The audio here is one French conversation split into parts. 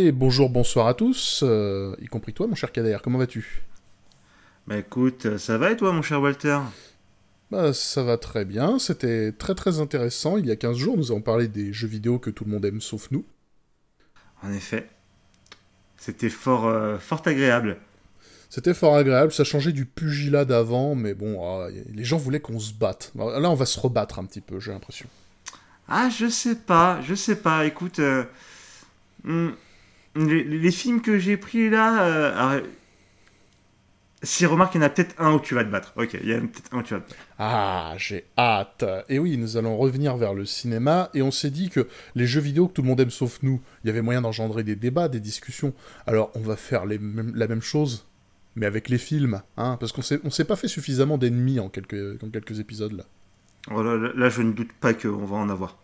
Et bonjour, bonsoir à tous, euh, y compris toi, mon cher Kader, comment vas-tu? Bah écoute, ça va et toi, mon cher Walter? Bah ça va très bien, c'était très très intéressant. Il y a 15 jours, nous avons parlé des jeux vidéo que tout le monde aime sauf nous. En effet, c'était fort, euh, fort agréable. C'était fort agréable, ça changeait du pugilat d'avant, mais bon, ah, les gens voulaient qu'on se batte. Là, on va se rebattre un petit peu, j'ai l'impression. Ah, je sais pas, je sais pas, écoute... euh, hmm, les, les films que j'ai pris là... Euh, si remarque, il y en a peut-être un où tu vas te battre. Ok, il y en a peut-être un où tu vas te battre. Ah, j'ai hâte. Et oui, nous allons revenir vers le cinéma, et on s'est dit que les jeux vidéo que tout le monde aime sauf nous, il y avait moyen d'engendrer des débats, des discussions. Alors, on va faire les la même chose, mais avec les films, hein, parce qu'on s'est, on s'est pas fait suffisamment d'ennemis en quelques, en quelques épisodes là. Oh là, là, là, je ne doute pas qu'on va en avoir.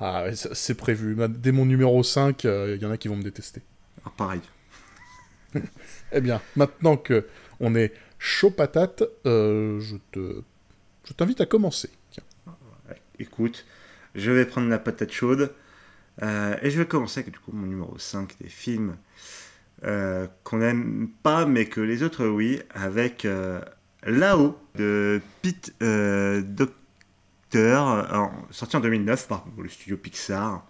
Ah, ouais, c'est prévu. Ma- Dès mon numéro 5, il y en a qui vont me détester. Ah, pareil. Eh bien, maintenant que on est chaud patate, euh, je te, je t'invite à commencer. Tiens. Écoute, je vais prendre la patate chaude euh, et je vais commencer avec du coup mon numéro 5 des films euh, qu'on n'aime pas mais que les autres oui, avec euh, Là-haut de Pete euh, Docter, euh, sorti en 2009 par le studio Pixar.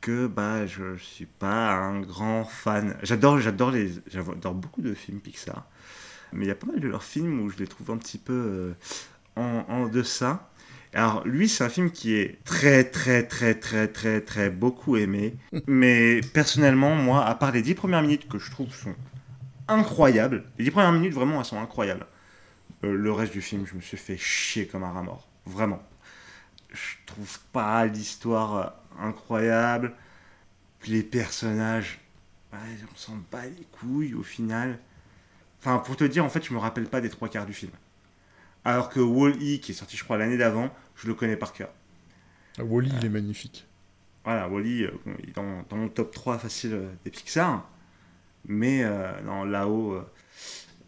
Que bah je suis pas un grand fan. J'adore, j'adore beaucoup de films Pixar, mais il y a pas mal de leurs films où je les trouve un petit peu euh, en, en deçà. Alors lui, c'est un film qui est très très très très très très beaucoup aimé, mais personnellement, moi, à part les dix premières minutes que je trouve sont incroyables, les dix premières minutes vraiment elles sont incroyables. Euh, le reste du film, je me suis fait chier comme un rat mort, vraiment. Je trouve pas l'histoire euh, incroyable, les personnages, ouais, on s'en bat les couilles au final. Enfin, pour te dire, en fait, je me rappelle pas des trois quarts du film. Alors que Wall-E, qui est sorti, je crois, l'année d'avant, je le connais par cœur. Ah, Wally, il est magnifique. Voilà, Wall-E, euh, il est dans, dans mon top 3 facile euh, des Pixar. Mais euh, non, là-haut. euh,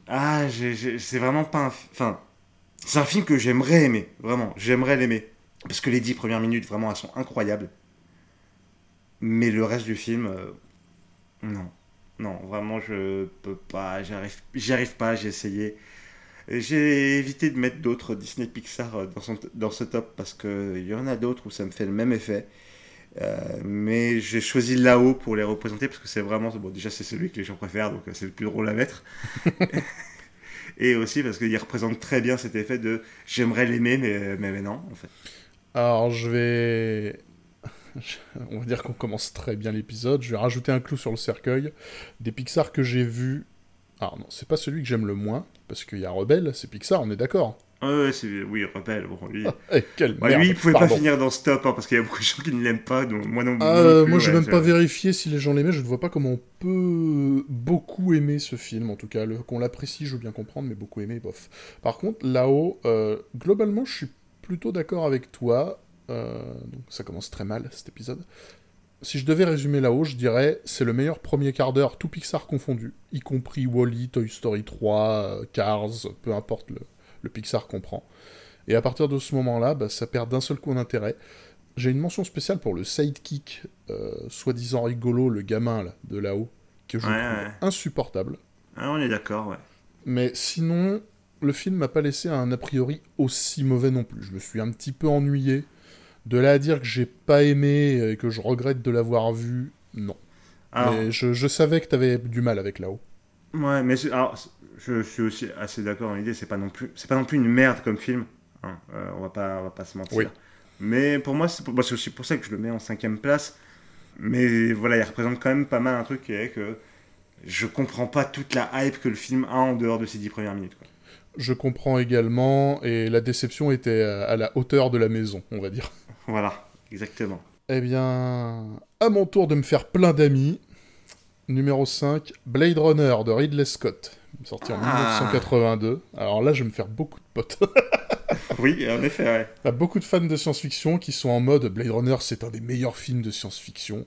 ah, c'est vraiment pas un. fi- Enfin, c'est un film que j'aimerais aimer, vraiment. J'aimerais l'aimer. Parce que les 10 premières minutes, vraiment, elles sont incroyables. Mais le reste du film, euh, non. Non, vraiment, je peux pas. J'y arrive, pas, j'ai essayé. J'ai évité de mettre d'autres Disney Pixar euh, dans, son- dans ce top parce qu'il y en a d'autres où ça me fait le même effet. Euh, mais j'ai choisi là-haut pour les représenter parce que c'est vraiment. Bon, déjà, c'est celui que les gens préfèrent, donc c'est le plus drôle à mettre. Et aussi parce qu'il représente très bien cet effet de j'aimerais l'aimer, mais, mais, non, en fait. Alors, je vais. On va dire qu'on commence très bien l'épisode. Je vais rajouter un clou sur le cercueil. Des Pixar que j'ai vus. Alors, non, c'est pas celui que j'aime le moins, parce qu'il y a Rebelle, c'est Pixar, on est d'accord. Ouais, oui, Rebelle, bon, lui. Eh, quelle Ouais, merde, lui, il pouvait pardon. pas finir dans ce top hein, parce qu'il y a beaucoup de gens qui ne l'aiment pas, donc moi non, Ah, non euh, plus, moi, j'ai ouais, même pas vérifié si les gens l'aimaient. Je ne vois pas comment on peut beaucoup aimer ce film. En tout cas, le- qu'on l'apprécie, je veux bien comprendre, mais beaucoup aimer, bof. Par contre, là-haut, euh, globalement, je suis plutôt d'accord avec toi. Euh, donc, ça commence très mal cet épisode. Si je devais résumer là-haut, je dirais c'est le meilleur premier quart d'heure, tout Pixar confondu, y compris Wall-E, Toy Story 3, euh, Cars, peu importe le, le Pixar qu'on prend. Et à partir de ce moment-là, bah, ça perd d'un seul coup d'intérêt. J'ai une mention spéciale pour le sidekick, euh, soi-disant rigolo, le gamin là, de là-haut, que je Ouais, trouve ouais. insupportable. Ah, on est d'accord, ouais. Mais sinon, le film m'a pas laissé un a priori aussi mauvais non plus. Je me suis un petit peu ennuyé. De là à dire que j'ai pas aimé et que je regrette de l'avoir vu, non. Alors, Mais je, je savais que t'avais du mal avec là-haut. ouais, mais alors, je suis aussi assez d'accord dans l'idée, c'est pas non plus, c'est pas non plus une merde comme film. hein, euh, on va pas, on va pas se mentir. Oui. Mais pour moi, c'est moi, c'est aussi pour ça que je le mets en cinquième place. Mais voilà, il représente quand même pas mal un truc qui est que je comprends pas toute la hype que le film a en dehors de ses dix premières minutes. quoi. Je comprends également, et la déception était à la hauteur de la maison, on va dire. Voilà, exactement. Eh bien, à mon tour de me faire plein d'amis. Numéro 5, Blade Runner de Ridley Scott, sorti en Ah. 1982. Alors là, je vais me faire beaucoup de potes. Oui, en effet, ouais. Il y a beaucoup de fans de science-fiction qui sont en mode Blade Runner, c'est un des meilleurs films de science-fiction.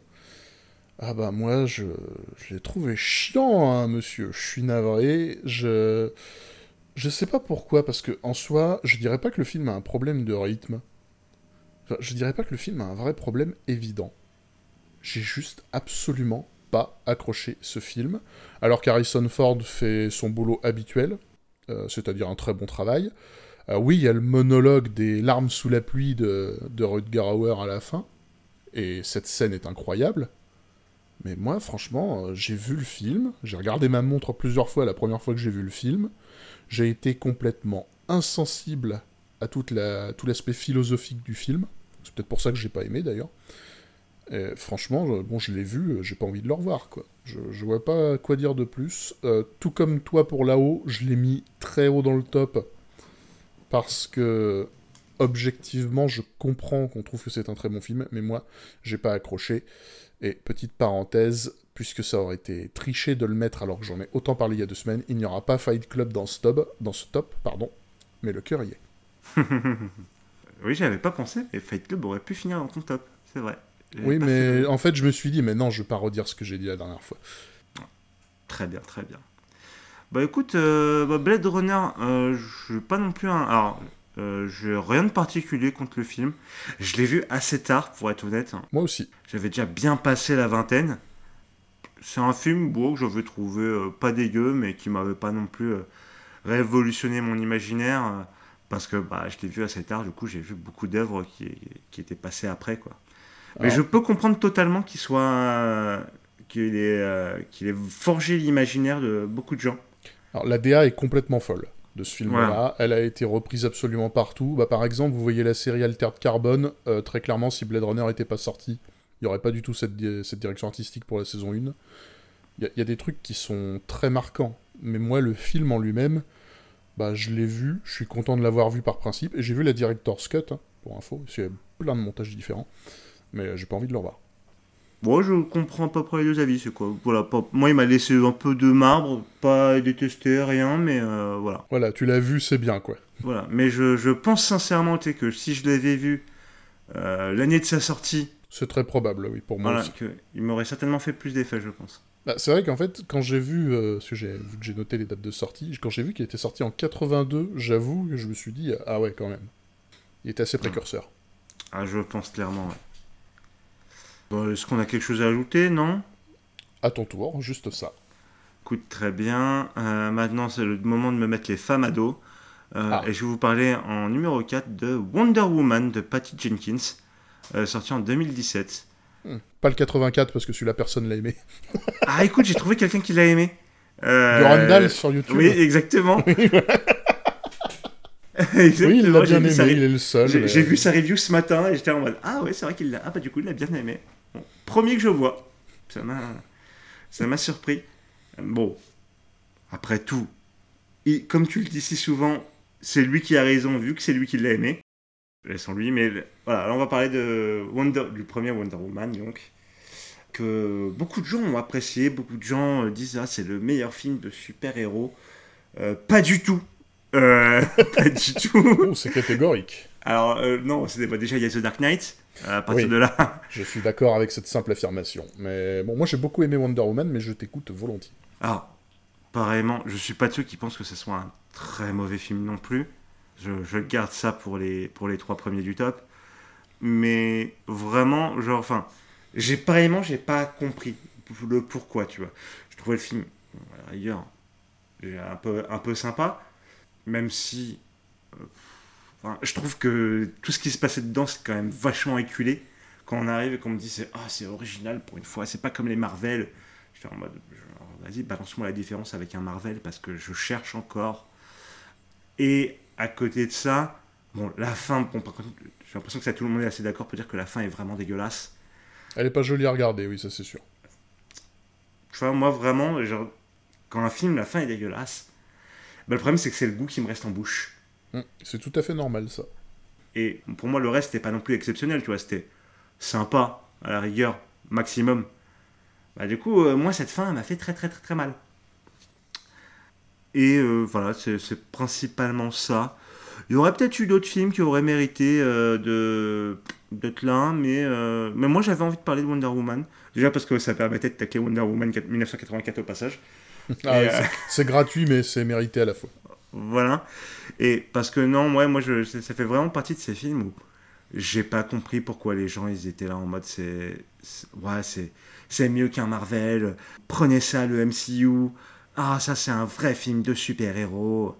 Ah bah moi, je, je l'ai trouvé chiant, hein, monsieur. Je suis navré. Je... Je sais pas pourquoi, parce que en soi, je dirais pas que le film a un problème de rythme. Enfin, je dirais pas que le film a un vrai problème évident. J'ai juste absolument pas accroché ce film, alors qu'Harrison Ford fait son boulot habituel, euh, c'est-à-dire un très bon travail. Euh, oui, il y a le monologue des larmes sous la pluie de, de Rutger Hauer à la fin, et cette scène est incroyable. Mais moi, franchement, euh, j'ai vu le film, j'ai regardé ma montre plusieurs fois la première fois que j'ai vu le film, j'ai été complètement insensible à tout l'aspect philosophique du film. C'est peut-être pour ça que j'ai pas aimé d'ailleurs. Franchement, bon, je l'ai vu, j'ai pas envie de le revoir, je vois pas quoi dire de plus. Euh, tout comme toi pour là-haut, je l'ai mis très haut dans le top parce que objectivement, je comprends qu'on trouve que c'est un très bon film, mais moi, j'ai pas accroché. Et petite parenthèse, puisque ça aurait été triché de le mettre alors que j'en ai autant parlé il y a deux semaines, il n'y aura pas Fight Club dans ce top, dans ce top pardon, mais le cœur y est. oui, j'avais pas pensé, mais Fight Club aurait pu finir dans ton top, c'est vrai. Oui, mais en fait, je me suis dit, mais non, je vais pas redire ce que j'ai dit la dernière fois. Très bien, très bien. Bah écoute, euh, bah, Blade Runner, euh, je pas non plus un. Alors, euh, je rien de particulier contre le film. Je l'ai vu assez tard, pour être honnête. Moi aussi. J'avais déjà bien passé la vingtaine. C'est un film beau que j'avais trouvé euh, pas dégueu, mais qui m'avait pas non plus révolutionné mon imaginaire. parce que bah, je l'ai vu assez tard, du coup j'ai vu beaucoup d'œuvres qui, qui étaient passées après. quoi. Mais je peux comprendre totalement qu'il soit. qu'il ait, qu'il ait forgé l'imaginaire de beaucoup de gens. Alors la DA est complètement folle de ce film-là. Elle a été reprise absolument partout. Bah, par exemple, vous voyez la série Altered Carbone. Euh, très clairement, si Blade Runner n'était pas sorti, il n'y aurait pas du tout cette, cette, direction artistique pour la saison 1. Il y, a des trucs qui sont très marquants. Mais moi, le film en lui-même, bah, je l'ai vu. Je suis content de l'avoir vu par principe. Et j'ai vu la Director's Cut, hein, pour info. Il y a plein de montages différents. Mais j'ai pas envie de le revoir. Moi, je comprends peu près les deux avis. C'est quoi voilà, Moi, il m'a laissé un peu de marbre, pas détesté, rien, mais euh, voilà. Voilà, tu l'as vu, c'est bien, quoi. Voilà, mais je, je pense sincèrement que si je l'avais vu euh, l'année de sa sortie. C'est très probable, oui, pour moi voilà, Que il m'aurait certainement fait plus d'effet, je pense. Bah, c'est vrai qu'en fait, quand j'ai vu, euh, parce que j'ai noté les dates de sortie, quand j'ai vu qu'il était sorti en 82, j'avoue que je me suis dit, ah ouais, quand même. Il était assez précurseur. Ah, je pense clairement, ouais. Est-ce qu'on a quelque chose à ajouter, non À ton tour, juste ça. Écoute, très bien. Euh, maintenant, c'est le moment de me mettre les femmes à dos. Euh, ah. Et je vais vous parler en numéro 4 de Wonder Woman de Patty Jenkins, euh, sorti en 2017. Hmm. Pas le 84 parce que celui-là personne l'a aimé. ah écoute, j'ai trouvé quelqu'un qui l'a aimé. Euh... sur YouTube. Oui, exactement. oui, il l'a bien aimé, il est le seul. J'ai vu sa review ce matin et j'étais en mode Ah ouais, c'est vrai qu'il l'a. Ah bah du coup, il l'a bien aimé. Premier que je vois. Ça m'a, ça m'a surpris. Bon, après tout, comme tu le dis si souvent, c'est lui qui a raison vu que c'est lui qui l'a aimé. Laissons lui, mais voilà, on va parler de Wonder, du premier Wonder Woman donc. Que beaucoup de gens ont apprécié, beaucoup de gens euh, disent Ah, c'est le meilleur film de super-héros. Euh, pas du tout. Euh, pas du tout. Oh, c'est catégorique. Alors, euh, non, c'était déjà, il y a The Dark Knight. À partir de là. je suis d'accord avec cette simple affirmation. Mais bon, moi j'ai beaucoup aimé Wonder Woman, mais je t'écoute volontiers. Ah, pareillement, je suis pas de ceux qui pensent que ce soit un très mauvais film non plus. Je, je garde ça pour les, pour les trois premiers du top. Mais vraiment, genre, enfin, j'ai pareillement, j'ai pas compris le pourquoi, tu vois. Je trouvais le film, ailleurs, un peu, un peu sympa même si euh, je trouve que tout ce qui se passait dedans, c'est quand même vachement éculé. Quand on arrive et qu'on me dit c'est ah, c'est original pour une fois, c'est pas comme les Marvel. Je suis en mode vas-y, balance-moi la différence avec un Marvel parce que je cherche encore. Et à côté de ça, bon, la fin, j'ai l'impression que ça, tout le monde est assez d'accord pour dire que la fin est vraiment dégueulasse. Elle est pas jolie à regarder, oui, ça c'est sûr. Tu vois, moi vraiment, genre, quand un film, la fin est dégueulasse, bah, le problème, c'est que c'est le goût qui me reste en bouche. Hum, c'est tout à fait normal, ça. Et pour moi, le reste, c'était pas non plus exceptionnel, tu vois. C'était sympa, à la rigueur, maximum. Bah, du coup, euh, moi, cette fin, elle m'a fait très, très, très, très mal. Et euh, voilà, c'est principalement ça. Il y aurait peut-être eu d'autres films qui auraient mérité euh, de d'être là, mais, mais moi j'avais envie de parler de Wonder Woman. Déjà parce que ça permettait de tacler Wonder Woman 1984 au passage. Ah c'est gratuit, mais c'est mérité à la fois. Voilà. Et parce que non, moi, je, ça fait vraiment partie de ces films où j'ai pas compris pourquoi les gens ils étaient là en mode c'est ouais c'est c'est mieux qu'un Marvel. Prenez ça le MCU ah ça c'est un vrai film de super héros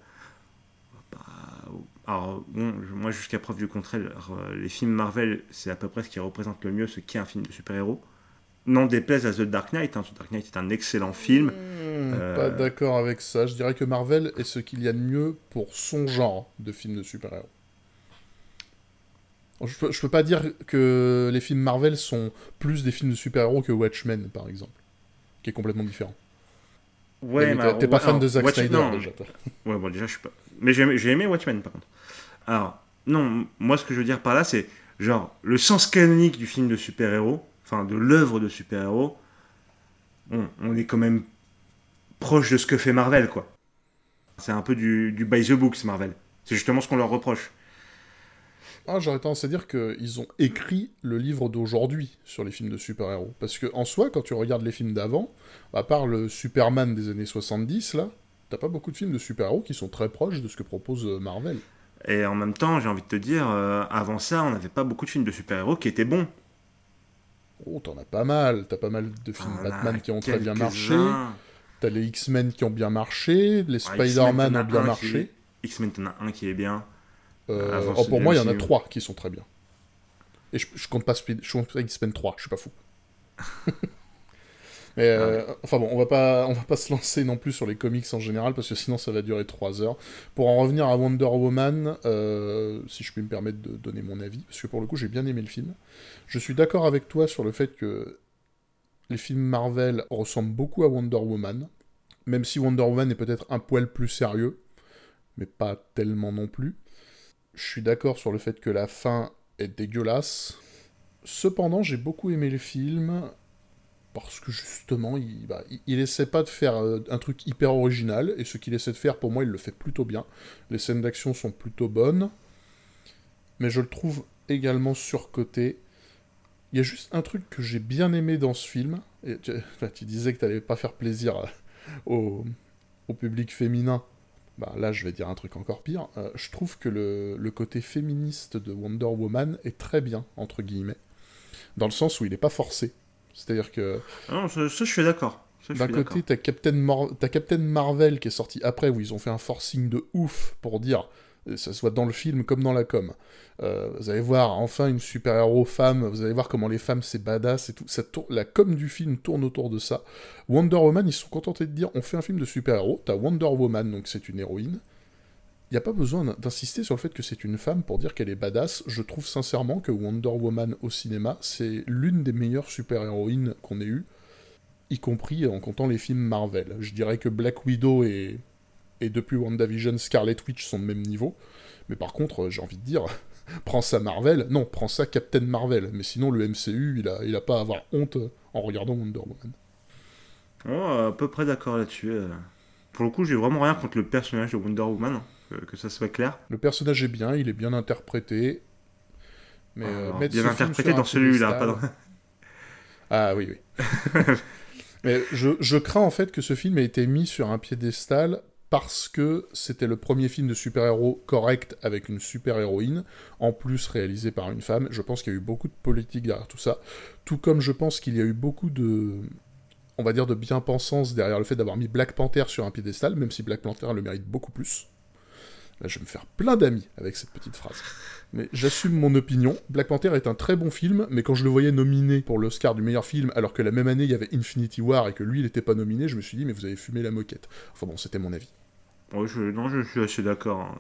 bah, alors bon moi jusqu'à preuve du contraire les films Marvel c'est à peu près ce qui représente le mieux ce qu'est un film de super héros non déplaise à The Dark Knight hein. The Dark Knight est un excellent film pas euh, d'accord avec ça je dirais que Marvel est ce qu'il y a de mieux pour son genre de film de super héros je peux, peux pas dire que les films Marvel sont plus des films de super-héros que Watchmen, par exemple, qui est complètement différent. Ouais, mais t'es pas fan de Zack Snyder déjà. Ouais, bon, déjà, je suis pas. Mais j'ai aimé Watchmen, par contre. Alors, non, moi, ce que je veux dire par là, c'est genre le sens canonique du film de super-héros, enfin de l'œuvre de super-héros. on est quand même proche de ce que fait Marvel, quoi. C'est un peu du, du by the books, Marvel. C'est justement ce qu'on leur reproche. Ah, j'aurais tendance à dire qu'ils ont écrit le livre d'aujourd'hui sur les films de super-héros. Parce que en soi, quand tu regardes les films d'avant, à part le Superman des années 70, là, t'as pas beaucoup de films de super-héros qui sont très proches de ce que propose euh, Marvel. Et en même temps, j'ai envie de te dire, euh, avant ça, on n'avait pas beaucoup de films de super-héros qui étaient bons. Oh, t'en as pas mal. T'as pas mal de films Batman qui ont très bien marché. T'as les X-Men qui ont bien marché. Les ah, Spider-Man ont bien marché. X-Men, t'en as un qui est bien. Euh, oh, pour moi, il y en a trois qui sont très bien. Et je, compte pas Speed, je compte X-Men 3, je suis pas fou. Mais euh, enfin bon, on va pas, on va pas se lancer non plus sur les comics en général parce que sinon ça va durer 3 heures. Pour en revenir à Wonder Woman, euh, si je puis me permettre de donner mon avis, parce que pour le coup j'ai bien aimé le film. Je suis d'accord avec toi sur le fait que les films Marvel ressemblent beaucoup à Wonder Woman, même si Wonder Woman est peut-être un poil plus sérieux, mais pas tellement non plus. Je suis d'accord sur le fait que la fin est dégueulasse. Cependant, j'ai beaucoup aimé le film parce que justement, il, bah, il, essaie pas de faire euh, un truc hyper original, et ce qu'il essaie de faire, pour moi, il le fait plutôt bien. Les scènes d'action sont plutôt bonnes, mais je le trouve également surcoté. Il y a juste un truc que j'ai bien aimé dans ce film, et tu, disais que tu n'allais pas faire plaisir au, au public féminin, bah, là je vais dire un truc encore pire, euh, je trouve que le, côté féministe de Wonder Woman est très bien, entre guillemets, dans le sens où il n'est pas forcé. C'est-à-dire que... Ah non, ça, je suis d'accord. D'un côté, t'as Captain, as Captain Marvel qui est sorti après, où ils ont fait un forcing de ouf pour dire ça soit dans le film comme dans la com. Euh, vous allez voir enfin une super-héros femme, vous allez voir comment les femmes c'est badass et tout. Ça la com du film tourne autour de ça. Wonder Woman, ils se sont contentés de dire on fait un film de super-héros, t'as Wonder Woman, donc c'est une héroïne. Il n'y a pas besoin d'insister sur le fait que c'est une femme pour dire qu'elle est badass. Je trouve sincèrement que Wonder Woman au cinéma, c'est l'une des meilleures super-héroïnes qu'on ait eues, y compris en comptant les films Marvel. Je dirais que Black Widow est et depuis WandaVision, Scarlet Witch sont de même niveau. Mais par contre, euh, j'ai envie de dire, prends ça Marvel, non, prends ça Captain Marvel. Mais sinon, le MCU, il a, il a pas à avoir honte en regardant Wonder Woman. Oh, à peu près d'accord là-dessus. Euh. Pour le coup, j'ai vraiment rien contre le personnage de Wonder Woman, que, ça soit clair. Le personnage est bien, il est bien interprété. Mais euh, bien interprété dans celui-là, pas dans... Ah oui, oui. mais je, je crains en fait que ce film ait été mis sur un piédestal parce que c'était le premier film de super-héros correct avec une super-héroïne, en plus réalisé par une femme. Je pense qu'il y a eu beaucoup de politique derrière tout ça, tout comme je pense qu'il y a eu beaucoup de, on va dire, de bien-pensance derrière le fait d'avoir mis Black Panther sur un piédestal, même si Black Panther le mérite beaucoup plus. Là, je vais me faire plein d'amis avec cette petite phrase. Mais j'assume mon opinion. Black Panther est un très bon film, mais quand je le voyais nominé pour l'Oscar du meilleur film, alors que la même année il y avait Infinity War et que lui il n'était pas nominé, je me suis dit, mais vous avez fumé la moquette. Enfin bon, c'était mon avis. Oui, je, non, je suis assez d'accord. Hein.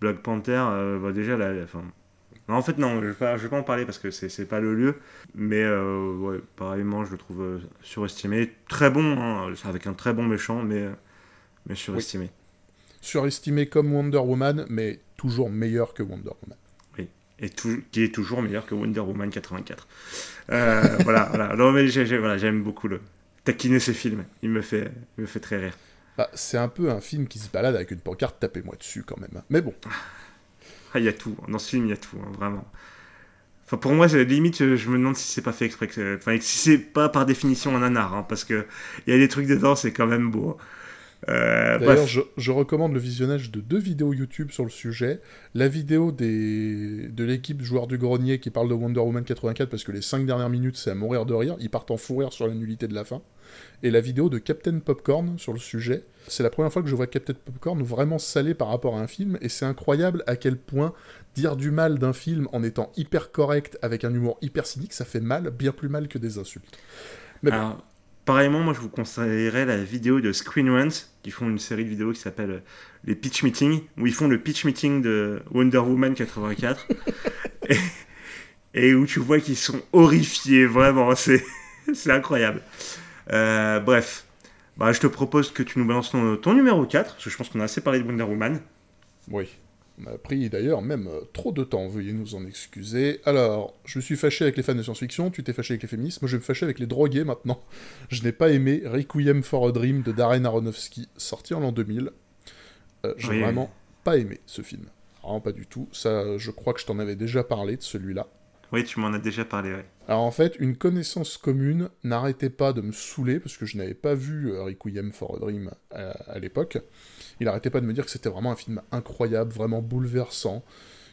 Black Panther, euh, bah, déjà, la, Non, en fait, non, je ne vais, vais, pas en parler parce que c'est pas le lieu. Mais euh, ouais, pareillement, je le trouve euh, surestimé. Très bon, hein, avec un très bon méchant, mais, mais surestimé. Surestimé comme Wonder Woman, mais toujours meilleur que Wonder Woman. Oui, et qui est toujours meilleur que Wonder Woman 84. voilà, voilà. Non, mais j'aime beaucoup le taquiner ces films. Il me fait, il me fait très rire. Bah, c'est un peu un film qui se balade avec une pancarte tapez-moi dessus quand même. Mais bon. Ah, il y a tout. Dans ce film, il y a tout, hein, vraiment. Enfin, pour moi, limite, je me demande si c'est pas fait exprès. Enfin, si c'est pas par définition un nanar, hein, parce que il y a des trucs dedans, c'est quand même beau. Euh, D'ailleurs, je, recommande le visionnage de deux vidéos YouTube sur le sujet. La vidéo des... de l'équipe Joueurs du Grenier qui parle de Wonder Woman 84 parce que les cinq dernières minutes, c'est à mourir de rire. Ils partent en fou rire sur la nullité de la fin. Et la vidéo de Captain Popcorn sur le sujet. C'est la première fois que je vois Captain Popcorn vraiment salé par rapport à un film. Et c'est incroyable à quel point dire du mal d'un film en étant hyper correct avec un humour hyper cynique, ça fait mal, bien plus mal que des insultes. Mais Pareillement, moi je vous conseillerais la vidéo de Screen Runs, qui font une série de vidéos qui s'appelle euh, les Pitch Meetings, où ils font le pitch meeting de Wonder Woman 84, et, où tu vois qu'ils sont horrifiés, vraiment, c'est, incroyable. Euh, bref, bah, je te propose que tu nous balances ton, ton numéro 4, parce que je pense qu'on a assez parlé de Wonder Woman. Oui. On a pris d'ailleurs même euh, trop de temps, veuillez nous en excuser. Alors, je me suis fâché avec les fans de science-fiction, tu t'es fâché avec les féministes, moi je vais me fâcher avec les drogués maintenant. Je n'ai pas aimé Requiem for a Dream de Darren Aronofsky, sorti en l'an 2000. Euh, j'ai vraiment pas aimé ce film. Vraiment pas du tout. Ça, je crois que je t'en avais déjà parlé de celui-là. Oui, tu m'en as déjà parlé. Alors en fait, une connaissance commune n'arrêtait pas de me saouler, parce que je n'avais pas vu euh, Requiem for a Dream à l'époque il arrêtait pas de me dire que c'était vraiment un film incroyable, vraiment bouleversant,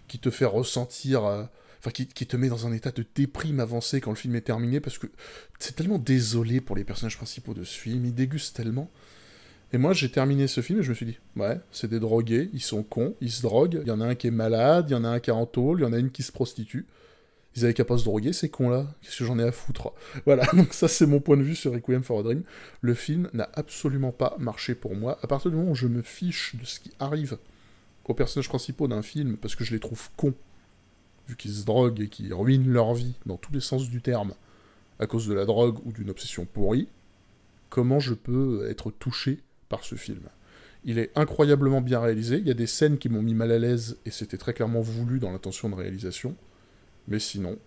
qui te fait ressentir. Euh, enfin, qui, te met dans un état de déprime avancé quand le film est terminé, parce que c'est tellement désolé pour les personnages principaux de ce film, ils dégustent tellement. Et moi, j'ai terminé ce film et je me suis dit, ouais, c'est des drogués, ils sont cons, ils se droguent, il y en a un qui est malade, il y en a un qui est en tôle, il y en a une qui se prostitue. Ils avaient qu'à pas se droguer, ces cons-là. Qu'est-ce que j'en ai à foutre? Voilà, donc ça c'est mon point de vue sur Requiem for a Dream. Le film n'a absolument pas marché pour moi. À partir du moment où je me fiche de ce qui arrive aux personnages principaux d'un film, parce que je les trouve cons, vu qu'ils se droguent et qu'ils ruinent leur vie, dans tous les sens du terme, à cause de la drogue ou d'une obsession pourrie, comment je peux être touché par ce film? Il est incroyablement bien réalisé. Il y a des scènes qui m'ont mis mal à l'aise et c'était très clairement voulu dans l'intention de réalisation. Mais sinon,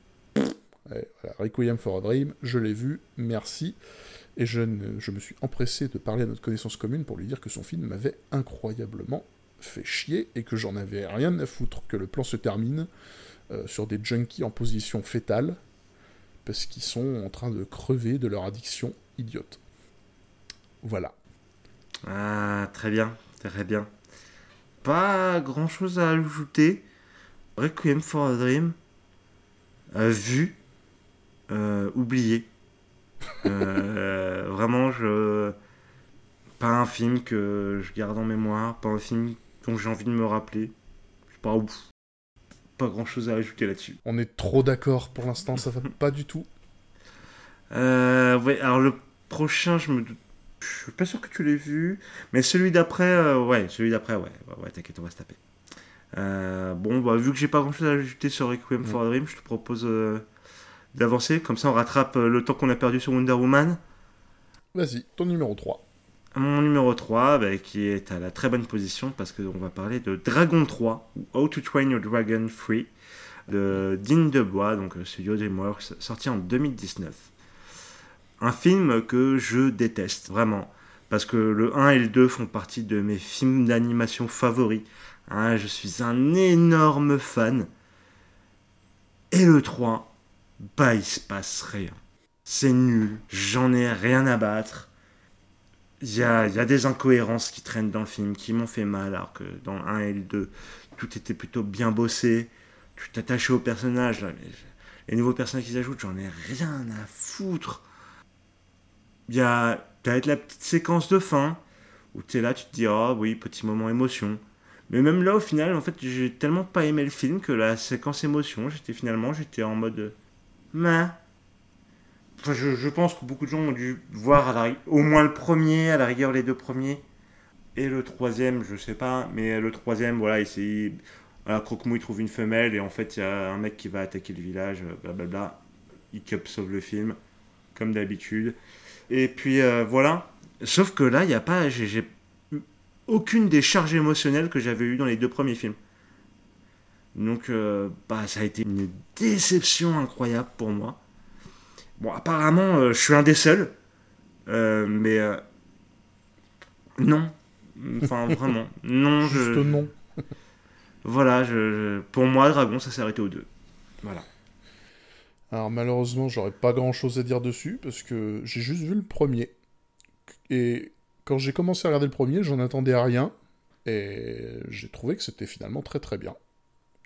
Requiem for a Dream, je l'ai vu, merci. Et je, je me suis empressé de parler à notre connaissance commune pour lui dire que son film m'avait incroyablement fait chier et que j'en avais rien à foutre que le plan se termine euh, sur des junkies en position fétale parce qu'ils sont en train de crever de leur addiction idiote. Voilà. Ah, très bien, très bien. Pas grand chose à ajouter. Requiem for a Dream, vu, euh, oublié. Euh, vraiment, je. Pas un film que je garde en mémoire, pas un film dont j'ai envie de me rappeler. Pas ouf. Pas grand chose à ajouter là-dessus. On est trop d'accord pour l'instant, ça va pas du tout. Euh, ouais, alors le prochain, je me Je suis pas sûr que tu l'aies vu, mais celui d'après, ouais, celui d'après, ouais, ouais, t'inquiète, on va se taper. Euh, bon, bah, vu que j'ai pas grand chose à ajouter sur Requiem for a Dream, je te propose euh, d'avancer. Comme ça, on rattrape euh, le temps qu'on a perdu sur Wonder Woman. Vas-y, ton numéro 3. Mon numéro 3, bah, qui est à la très bonne position parce qu'on va parler de Dragon 3, ou How to Train Your Dragon Free, de Dean DeBois, donc studio DreamWorks, sorti en 2019. Un film que je déteste, vraiment. Parce que le 1 et le 2 font partie de mes films d'animation favoris. Hein, je suis un énorme fan. Et le 3, bah il se passe rien. C'est nul, j'en ai rien à battre. Il y a, y a, des incohérences qui traînent dans le film, qui m'ont fait mal, alors que dans le 1 et le 2, tout était plutôt bien bossé. Tu t'attachais aux personnages. les nouveaux personnages qu'ils ajoutent, j'en ai rien à foutre. Il y a peut-être la petite séquence de fin, où tu es là, tu te dis, ah oui, petit moment émotion. Mais même là, au final, en fait, j'ai tellement pas aimé le film que la séquence émotion, j'étais finalement, j'étais en mode. Mais. Enfin, je, pense que beaucoup de gens ont dû voir au moins le premier, à la rigueur les deux premiers. Et le troisième, je sais pas, mais le troisième, voilà, il voilà, Croque-Mou, il trouve une femelle et en fait, il y a un mec qui va attaquer le village, blablabla. Il cap sauve le film, comme d'habitude. Et puis euh, voilà. Sauf que là, il n'y a pas. J'ai aucune des charges émotionnelles que j'avais eues dans les deux premiers films. Donc, euh, bah, ça a été une déception incroyable pour moi. Bon, apparemment, euh, je suis un des seuls. Euh, mais non. Enfin, vraiment. Non, Juste je. non. voilà, je, pour moi, Dragon, ça s'est arrêté aux deux. Voilà. Alors, malheureusement, j'aurais pas grand chose à dire dessus parce que j'ai juste vu le premier. Et quand j'ai commencé à regarder le premier, j'en attendais à rien. Et j'ai trouvé que c'était finalement très très bien.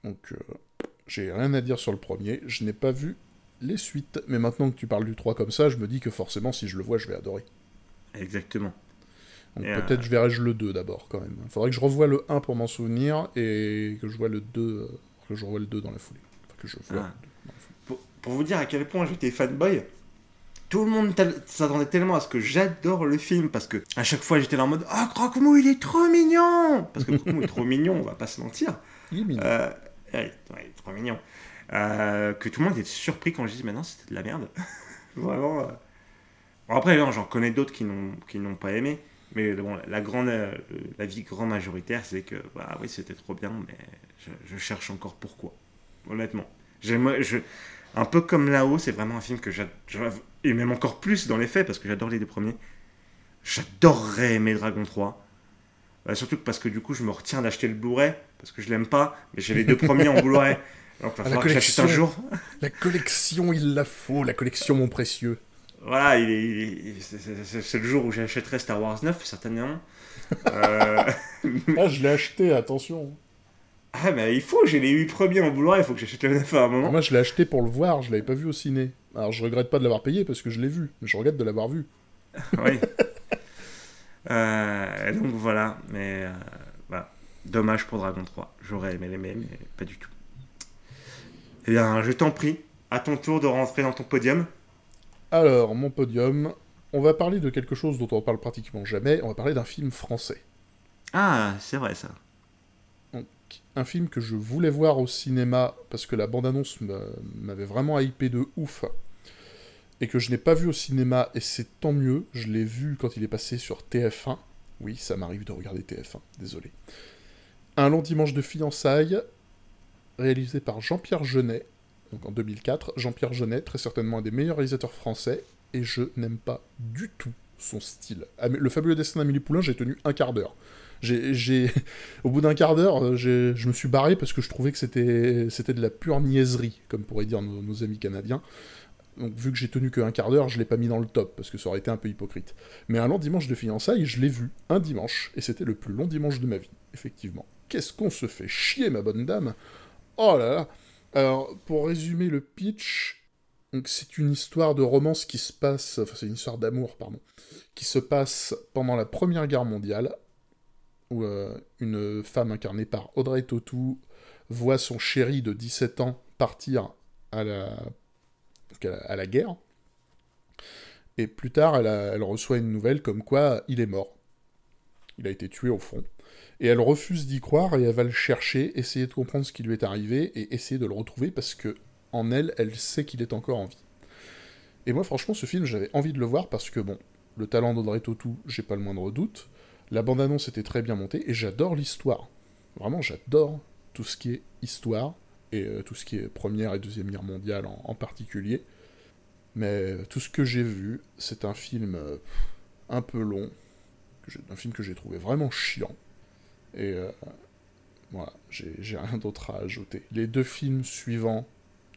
Donc, euh, j'ai rien à dire sur le premier. Je n'ai pas vu les suites. Mais maintenant que tu parles du 3 comme ça, je me dis que forcément, si je le vois, je vais adorer. Exactement. Donc peut-être je verrai le 2 d'abord quand même. Il faudrait que je revoie le 1 pour m'en souvenir et que je vois le 2, euh, que je revoie le 2 dans la foulée. que je vois ah. pour, pour, vous dire à quel point j'étais fanboy, tout le monde s'attendait tellement à ce que j'adore le film parce que à chaque fois j'étais là en mode Ah, oh, Croque-Mou, il est trop mignon Parce que Croque-Mou est trop mignon, on va pas se mentir. Il est mignon. Euh, il est trop mignon. Euh, que tout le monde était surpris quand je dis Maintenant, c'était de la merde. Vraiment. Euh. Bon, après, j'en connais d'autres qui n'ont pas aimé. Mais bon, la grande, la vie grande majoritaire, c'est que, bah oui, c'était trop bien, mais je, je, cherche encore pourquoi, honnêtement. Je, un peu comme là-haut, c'est vraiment un film que j'adore, et même encore plus dans les faits, parce que j'adore les deux premiers. J'adorerais aimer Dragon 3. Euh, surtout parce que du coup, je me retiens d'acheter le Blu-ray, parce que je l'aime pas, mais j'ai les deux premiers en Blu-ray. Donc, il va falloir que j'achète un jour. la collection, il la faut, la collection, mon précieux. Voilà, il c'est le jour où j'achèterai Star Wars 9, certainement. euh... ah, je l'ai acheté, attention. Ah, mais il faut, j'ai les 8 premiers en Blu-ray, il faut que j'achète le 9 à un moment. moi, je l'ai acheté pour le voir, je l'avais pas vu au ciné. Alors, je regrette pas de l'avoir payé parce que je l'ai vu, mais je regrette de l'avoir vu. oui. Euh, donc voilà, mais euh, voilà. dommage pour Dragon 3. J'aurais aimé l'aimer, mais pas du tout. Eh bien, je t'en prie, à ton tour de rentrer dans ton podium. Alors, mon podium, on va parler de quelque chose dont on parle pratiquement jamais, on va parler d'un film français. Ah, c'est vrai ça un film que je voulais voir au cinéma parce que la bande-annonce m'avait vraiment hypé de ouf et que je n'ai pas vu au cinéma et c'est tant mieux, je l'ai vu quand il est passé sur TF1. Oui, ça m'arrive de regarder TF1, désolé. Un long dimanche de fiançailles réalisé par Jean-Pierre Jeunet, donc en 2004. Jean-Pierre Jeunet, très certainement un des meilleurs réalisateurs français et je n'aime pas du tout son style. Ah, le fabuleux destin d'Amélie Poulain, j'ai tenu un quart d'heure j'ai, au bout d'un quart d'heure, euh, je me suis barré parce que je trouvais que c'était, c'était de la pure niaiserie, comme pourraient dire nos, amis canadiens. Donc, vu que j'ai tenu qu'un quart d'heure, je l'ai pas mis dans le top parce que ça aurait été un peu hypocrite. Mais un long dimanche de fiançailles, je l'ai vu un dimanche et c'était le plus long dimanche de ma vie, effectivement. Qu'est-ce qu'on se fait chier, ma bonne dame? Oh là là Alors, pour résumer le pitch, c'est une histoire de romance qui se passe, enfin c'est une histoire d'amour, pardon, qui se passe pendant la Première Guerre mondiale euh, une femme incarnée par Audrey Tautou voit son chéri de 17 ans partir à la, guerre. Et plus tard, elle, elle, reçoit une nouvelle comme quoi il est mort. Il a été tué au front. Et elle refuse d'y croire et elle va le chercher, essayer de comprendre ce qui lui est arrivé et essayer de le retrouver parce que en elle, elle sait qu'il est encore en vie. Et moi, franchement, ce film, j'avais envie de le voir parce que, bon, le talent d'Audrey Tautou, j'ai pas le moindre doute. La bande-annonce était très bien montée et j'adore l'histoire. Vraiment, j'adore tout ce qui est histoire et euh, tout ce qui est Première et Deuxième Guerre mondiale en, particulier. Mais euh, tout ce que j'ai vu, c'est un film euh, un peu long, un film que j'ai trouvé vraiment chiant. Et voilà, j'ai rien d'autre à ajouter. Les deux films suivants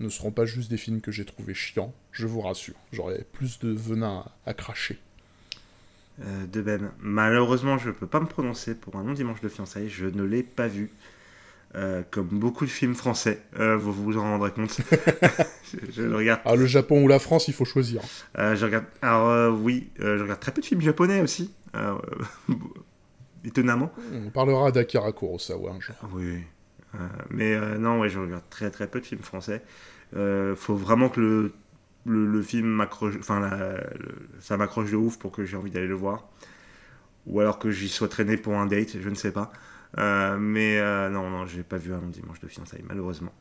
ne seront pas juste des films que j'ai trouvé chiants, je vous rassure. J'aurai plus de venin à cracher. Euh, de Ben. Malheureusement, je ne peux pas me prononcer pour un non-dimanche de fiançailles, je ne l'ai pas vu. Euh, comme beaucoup de films français, euh, vous vous en rendrez compte. je, le regarde. Ah, le Japon ou la France, il faut choisir. je regarde. Alors oui, je regarde très peu de films japonais aussi. étonnamment. On parlera d'Akira Kurosawa un jour. Oui. mais non, ouais, je regarde très très peu de films français. Il faut vraiment que le le, film m'accroche, enfin, ça m'accroche de ouf pour que j'ai envie d'aller le voir. Ou alors que j'y sois traîné pour un date, je ne sais pas. Euh, mais euh, non, non, j'ai pas vu un dimanche de fiançailles, malheureusement.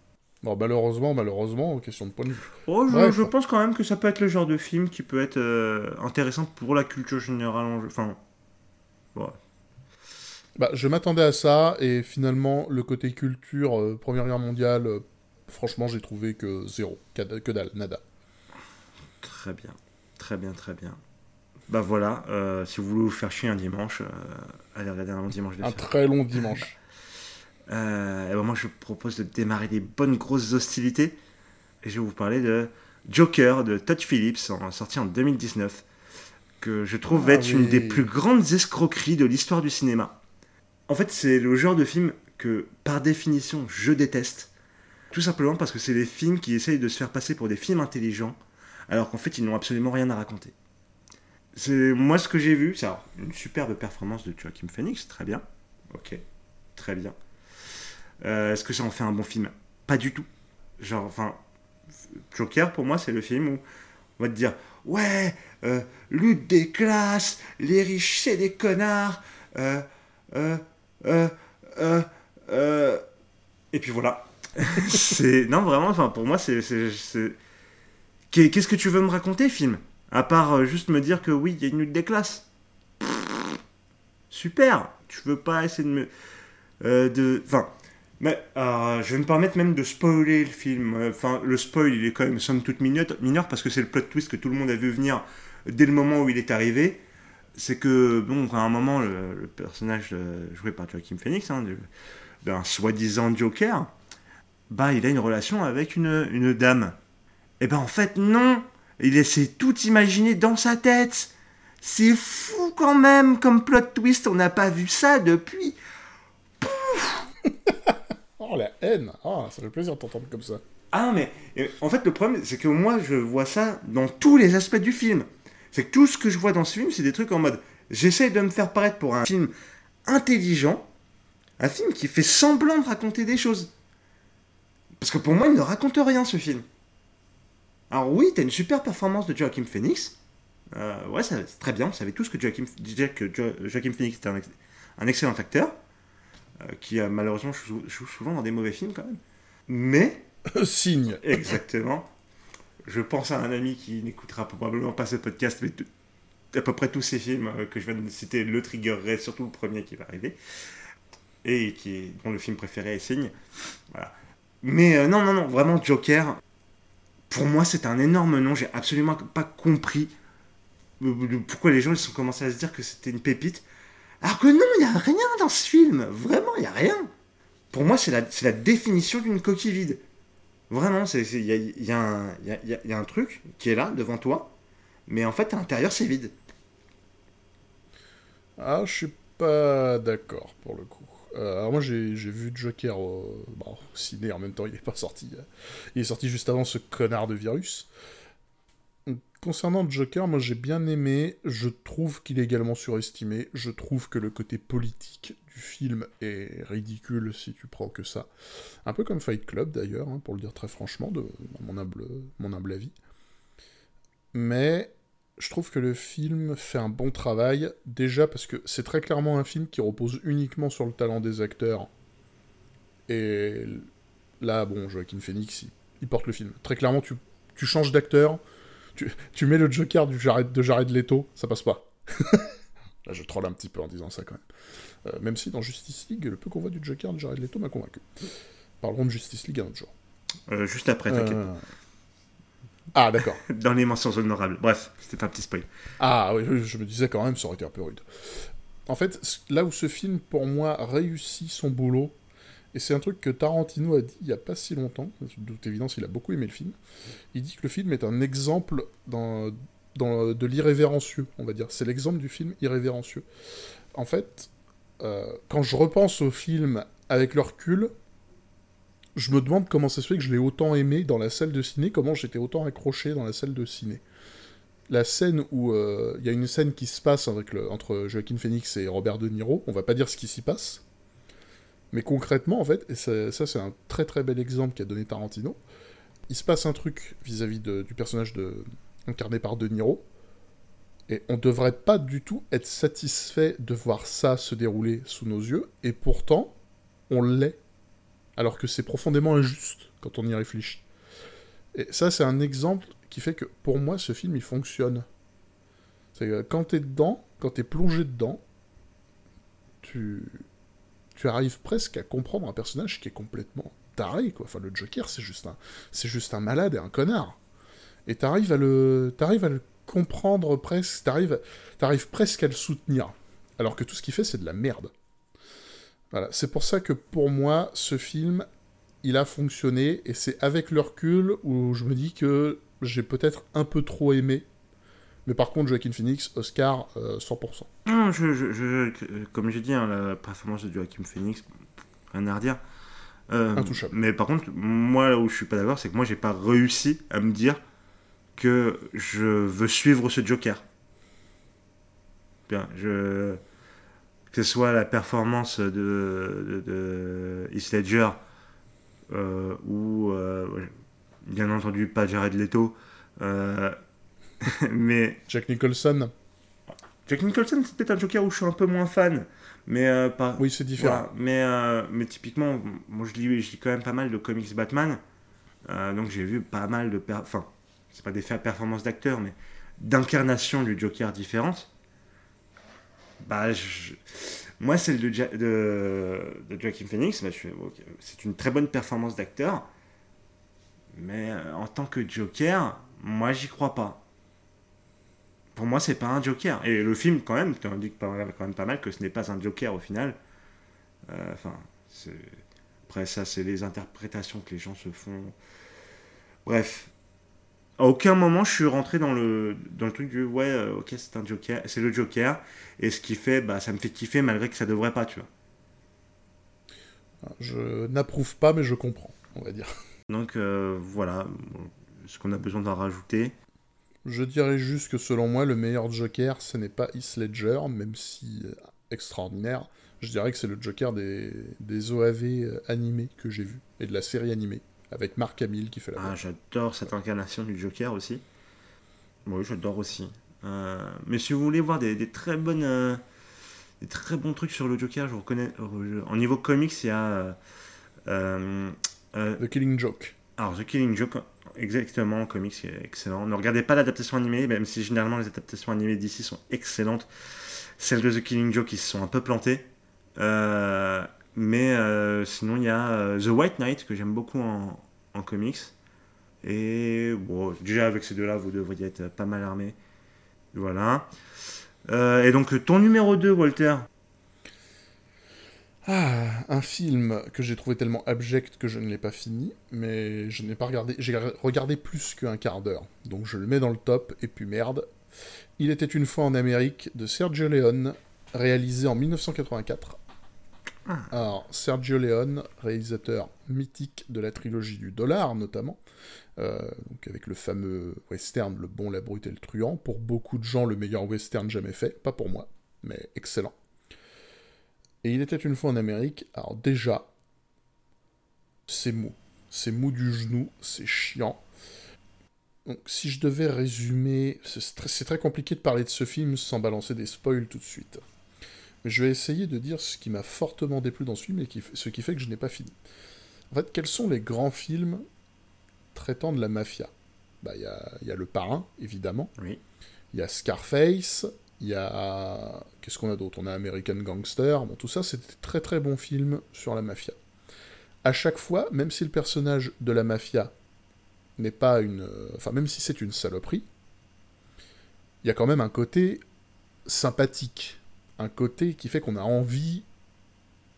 Bon, malheureusement, malheureusement, question de point de vue. Oh, je, pense quand même que ça peut être le genre de film qui peut être euh, intéressant pour la culture générale. Enfin, Bah, je m'attendais à ça, et finalement, le côté culture, Première Guerre mondiale, franchement, j'ai trouvé que zéro, que dalle, nada. Très bien, très bien, très bien. Bah voilà, euh, si vous voulez vous faire chier un dimanche, euh, allez regarder un long dimanche. un très long dimanche. euh, et ben moi je propose de démarrer des bonnes grosses hostilités. Et je vais vous parler de Joker de Todd Phillips, sorti en 2019. que je trouve Ah être une des plus grandes escroqueries de l'histoire du cinéma. En fait, c'est le genre de film que, par définition, je déteste. Tout simplement parce que c'est des films qui essayent de se faire passer pour des films intelligents, alors qu'en fait, ils n'ont absolument rien à raconter. C'est moi ce que j'ai vu, c'est une superbe performance de Joaquin Phoenix, très bien. Ok, très bien. Euh, Est-ce que ça en fait un bon film? Pas du tout. Genre, enfin, Joker pour moi c'est le film où on va te dire ouais, euh, lutte des classes, les riches c'est des connards, euh, et puis voilà. c'est non vraiment, enfin pour moi c'est Qu'est-ce que tu veux me raconter, film? À part euh, juste me dire que oui, il y a une lutte des classes. Super Tu veux pas essayer de me. euh. Enfin. Mais, alors, je vais me permettre même de spoiler le film. Euh, Enfin, le spoil, il est quand même somme toute mineur, mineur parce que c'est le plot twist que tout le monde a vu venir dès le moment où il est arrivé. C'est que, bon, à un moment, le, personnage euh, joué par Joaquin Phoenix, hein, d'un soi-disant Joker, bah, il a une relation avec une dame. Et ben, en fait, non Il essaie tout imaginer dans sa tête C'est fou quand même comme plot twist, on n'a pas vu ça depuis Oh, la haine Ah, ça fait plaisir de t'entendre comme ça. Ah mais en fait le problème c'est que moi je vois ça dans tous les aspects du film. C'est que tout ce que je vois dans ce film c'est des trucs en mode j'essaie de me faire paraître pour un film intelligent, un film qui fait semblant de raconter des choses. Parce que pour moi il ne raconte rien ce film. Alors oui t'as une super performance de Joaquin Phoenix. Euh, ouais c'est très bien, on savait tous que Joaquin, déjà que Jo- Joaquin Phoenix était un, ex- un excellent acteur. euh, qui a malheureusement joue, joue souvent dans des mauvais films quand même. Mais Signe. Exactement. Je pense à un ami qui n'écoutera probablement pas ce podcast, mais à peu près tous ces films euh, que je viens de citer le triggererait, surtout le premier qui va arriver, et qui est, dont le film préféré est Signe. Voilà. Mais euh, non, non, non, vraiment Joker, pour moi c'est un énorme nom, j'ai absolument pas compris pourquoi les gens ils ont commencé à se dire que c'était une pépite, alors que non, il n'y a rien dans ce film, vraiment, il n'y a rien. Pour moi c'est la, définition d'une coquille vide. Vraiment, il y y y a un truc qui est là, devant toi, mais en fait, à l'intérieur, c'est vide. Ah, je suis pas d'accord pour le coup. Euh, alors moi j'ai vu Joker au, bah, au ciné en même temps, il est pas sorti. euh, Il est sorti juste avant ce connard de virus. Concernant Joker, moi j'ai bien aimé, je trouve qu'il est également surestimé, je trouve que le côté politique du film est ridicule si tu prends que ça. Un peu comme Fight Club d'ailleurs, hein, pour le dire très franchement, de mon humble, mon humble avis. Mais je trouve que le film fait un bon travail, déjà parce que c'est très clairement un film qui repose uniquement sur le talent des acteurs. Et là, bon, Joaquin Phoenix, il, il porte le film. Très clairement, tu, tu changes d'acteur, tu, tu mets le Joker du Jared, de Jared Leto, ça passe pas. là, je troll un petit peu en disant ça quand même. Euh, même si dans Justice League, le peu qu'on voit du Joker de Jared Leto m'a convaincu. Parlerons de Justice League un autre jour. Euh, juste après, t'inquiète. Euh, Ah, d'accord. Dans les mentions honorables. Bref, c'était un petit spoil. Ah oui, oui, je me disais quand même, ça aurait été un peu rude. En fait, là où ce film, pour moi, réussit son boulot, et c'est un truc que Tarantino a dit il y a pas si longtemps, de toute évidence, il a beaucoup aimé le film, il dit que le film est un exemple dans, dans, de l'irrévérencieux, on va dire. C'est l'exemple du film irrévérencieux. En fait, euh, quand je repense au film avec le recul, je me demande comment ça se fait que je l'ai autant aimé dans la salle de ciné, comment j'étais autant accroché dans la salle de ciné. La scène où euh, il y a une scène qui se passe entre Joaquin Phoenix et Robert De Niro, on va pas dire ce qui s'y passe, mais concrètement, en fait, et ça, c'est un très très bel exemple qu'a donné Tarantino, il se passe un truc vis-à-vis du personnage incarné par De Niro, et on devrait pas du tout être satisfait de voir ça se dérouler sous nos yeux, et pourtant, on l'est, alors que c'est profondément injuste quand on y réfléchit. Et ça, c'est un exemple qui fait que pour moi, ce film, il fonctionne. C'est que quand t'es dedans, quand t'es plongé dedans, tu... tu arrives presque à comprendre un personnage qui est complètement taré, quoi. Enfin, le Joker, c'est juste un, c'est juste un malade et un connard. Et t'arrives à le, t'arrives à le comprendre presque, t'arrives, t'arrives presque à le soutenir. Alors que tout ce qu'il fait, c'est de la merde. Voilà. C'est pour ça que pour moi, ce film, il a fonctionné, et c'est avec le recul où je me dis que j'ai peut-être un peu trop aimé Mais par contre, Joaquin Phoenix, Oscar, 100%. Non, je, comme j'ai dit, hein, la performance de Joaquin Phoenix, rien à redire. Euh, Intouchable. Mais par contre, moi, là où je suis pas d'accord, c'est que moi, j'ai pas réussi à me dire que je veux suivre ce Joker. Bien, je... Que ce soit la performance de, de, de Heath Ledger euh, ou, euh, bien entendu, pas Jared Leto, mais... Jack Nicholson Jack Nicholson, c'est peut-être un Joker où je suis un peu moins fan. Mais euh. Oui, c'est différent. mais, euh, mais typiquement, moi je lis, je lis quand même pas mal de comics Batman. Euh, donc j'ai vu pas mal de. Enfin, c'est pas des performances d'acteurs, mais d'incarnation du Joker différentes. Bah, moi, celle de, de, de Joaquin Phoenix, bah, c'est une très bonne performance d'acteur. Mais en tant que Joker, moi j'y crois pas pour moi, c'est pas un Joker. Et le film, quand même, tu indiques quand même pas mal que ce n'est pas un Joker au final. Euh, enfin, après ça, c'est les interprétations que les gens se font. Bref, à aucun moment je suis rentré dans le, dans le truc du ouais, euh, ok, c'est un Joker, c'est le Joker, et ce qui fait, bah, ça me fait kiffer malgré que ça devrait pas, tu vois. Je n'approuve pas, mais je comprends, on va dire. Donc euh, voilà, ce qu'on a besoin d'en rajouter. Je dirais juste que selon moi, le meilleur Joker, ce n'est pas Heath Ledger, même si euh, extraordinaire. Je dirais que c'est le Joker des, des OAV animés que j'ai vu, et de la série animée, avec Mark Hamill qui fait la Ah, j'adore cette incarnation du Joker aussi. Oui, j'adore aussi. Euh, mais si vous voulez voir des, très bonnes... des très bons trucs sur le Joker, je reconnais... En niveau comics, il y a... The Killing Joke. Alors, The Killing Joke, exactement, en comics, c'est excellent. Ne regardez pas l'adaptation animée, même si généralement les adaptations animées d'ici sont excellentes. Celles de The Killing Joke, ils se sont un peu plantés. Euh, mais euh, sinon, il y a euh, The White Knight, que j'aime beaucoup en, comics. Et bon, déjà avec ces deux-là, vous devriez être pas mal armés. Voilà. et donc, ton numéro 2, Walter? Ah, un film que j'ai trouvé tellement abject que je ne l'ai pas fini, mais je n'ai pas regardé, j'ai regardé plus qu'un quart d'heure, donc je le mets dans le top, et puis merde. Il était une fois en Amérique de Sergio Leone, réalisé en 1984. Ah. Alors, Sergio Leone, réalisateur mythique de la trilogie du dollar notamment, euh, donc avec le fameux western Le Bon, la Brute et le Truand, pour beaucoup de gens le meilleur western jamais fait, pas pour moi, mais excellent. Et il était une fois en Amérique, alors déjà, c'est mou. C'est mou du genou, c'est chiant. Donc si je devais résumer, c'est très, compliqué de parler de ce film sans balancer des spoils tout de suite. Mais je vais essayer de dire ce qui m'a fortement déplu dans ce film et ce qui fait que je n'ai pas fini. En fait, quels sont les grands films traitant de la mafia? Bah, Il y, a, Le Parrain, évidemment. Oui. Il y a Scarface, il y a. Qu'est-ce qu'on a d'autre? On a American Gangster. Bon, tout ça, c'est des très très bons films sur la mafia. À chaque fois, même si le personnage de la mafia n'est pas une. Enfin, même si c'est une saloperie, il y a quand même un côté sympathique. Un côté qui fait qu'on a envie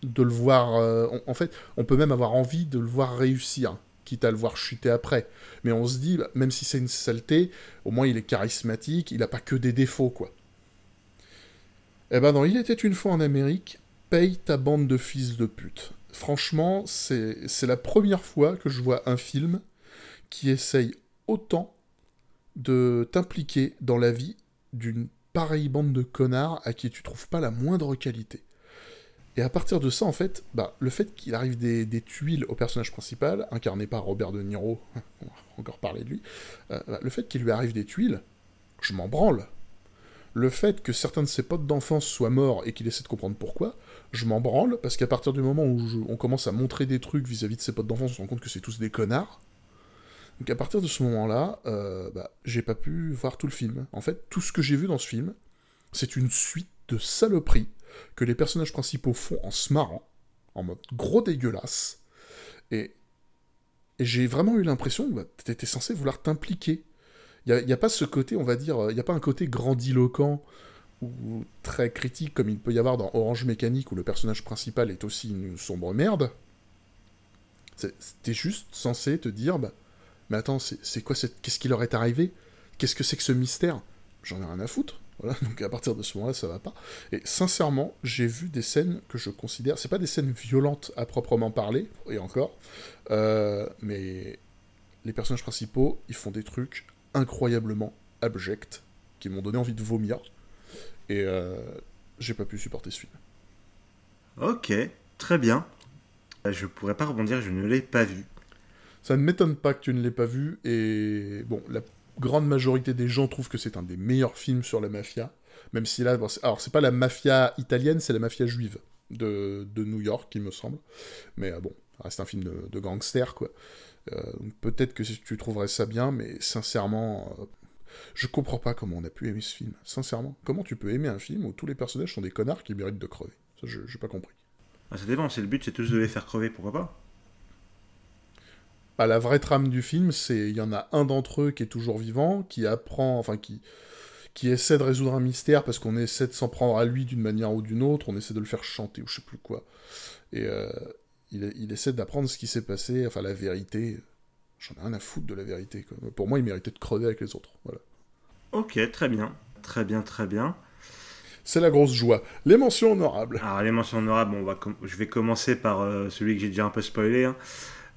de le voir. Euh, en fait, on peut même avoir envie de le voir réussir quitte à le voir chuter après. Mais on se dit, bah, même si c'est une saleté, au moins il est charismatique, il n'a pas que des défauts, quoi. Eh ben non, il était une fois en Amérique, paye ta bande de fils de pute. Franchement, c'est la première fois que je vois un film qui essaye autant de t'impliquer dans la vie d'une pareille bande de connards à qui tu trouves pas la moindre qualité. Et à partir de ça, en fait, bah, le fait qu'il arrive des, tuiles au personnage principal, incarné par Robert De Niro, on va encore parler de lui, euh, bah, le fait qu'il lui arrive des tuiles, je m'en branle le fait que certains de ses potes d'enfance soient morts et qu'il essaie de comprendre pourquoi, je m'en branle, parce qu'à partir du moment où on commence à montrer des trucs vis-à-vis de ses potes d'enfance, on se rend compte que c'est tous des connards. Donc à partir de ce moment-là, euh, bah, j'ai pas pu voir tout le film. En fait, tout ce que j'ai vu dans ce film, c'est une suite de saloperies que les personnages principaux font en se marrant, en mode gros dégueulasse. Et, j'ai vraiment eu l'impression que bah, t'étais censé vouloir t'impliquer il n'y a, pas ce côté, on va dire, il n'y a pas un côté grandiloquent ou très critique comme il peut y avoir dans Orange Mécanique où le personnage principal est aussi une sombre merde. T'es juste censé te dire, bah, mais attends, c'est quoi cette... Qu'est-ce qui leur est arrivé? Qu'est-ce que c'est que ce mystère? J'en ai rien à foutre. Voilà, donc à partir de ce moment-là, ça va pas. Et sincèrement, j'ai vu des scènes que je considère, c'est pas des scènes violentes à proprement parler, et encore, euh, mais les personnages principaux, ils font des trucs incroyablement abjects qui m'ont donné envie de vomir, et euh, j'ai pas pu supporter ce film. Ok, très bien. Je pourrais pas rebondir, je ne l'ai pas vu. Ça ne m'étonne pas que tu ne l'aies pas vu, et bon, la grande majorité des gens trouvent que c'est un des meilleurs films sur la mafia, même si là, alors c'est pas la mafia italienne, c'est la mafia juive de, de, New York, il me semble, mais euh, bon, reste un film de, gangster, quoi. Euh, Peut-être que tu trouverais ça bien, mais sincèrement, euh, je comprends pas comment on a pu aimer ce film, sincèrement. Comment tu peux aimer un film où tous les personnages sont des connards qui méritent de crever? Ça, j'ai pas compris. Ah, ça dépend, c'est le but, c'est tous de les faire crever, pourquoi pas? Bah, la vraie trame du film, c'est il y en a un d'entre eux qui est toujours vivant, qui apprend, enfin qui qui essaie de résoudre un mystère parce qu'on essaie de s'en prendre à lui d'une manière ou d'une autre, on essaie de le faire chanter ou je sais plus quoi. Et euh, il, il, essaie d'apprendre ce qui s'est passé, enfin la vérité. J'en ai rien à foutre de la vérité. Quoi. Pour moi, il méritait de crever avec les autres. Voilà. Ok, très bien. Très bien, très bien. C'est la grosse joie. Les mentions honorables. Alors, les mentions honorables, on va je vais commencer par euh, celui que j'ai déjà un peu spoilé. Hein.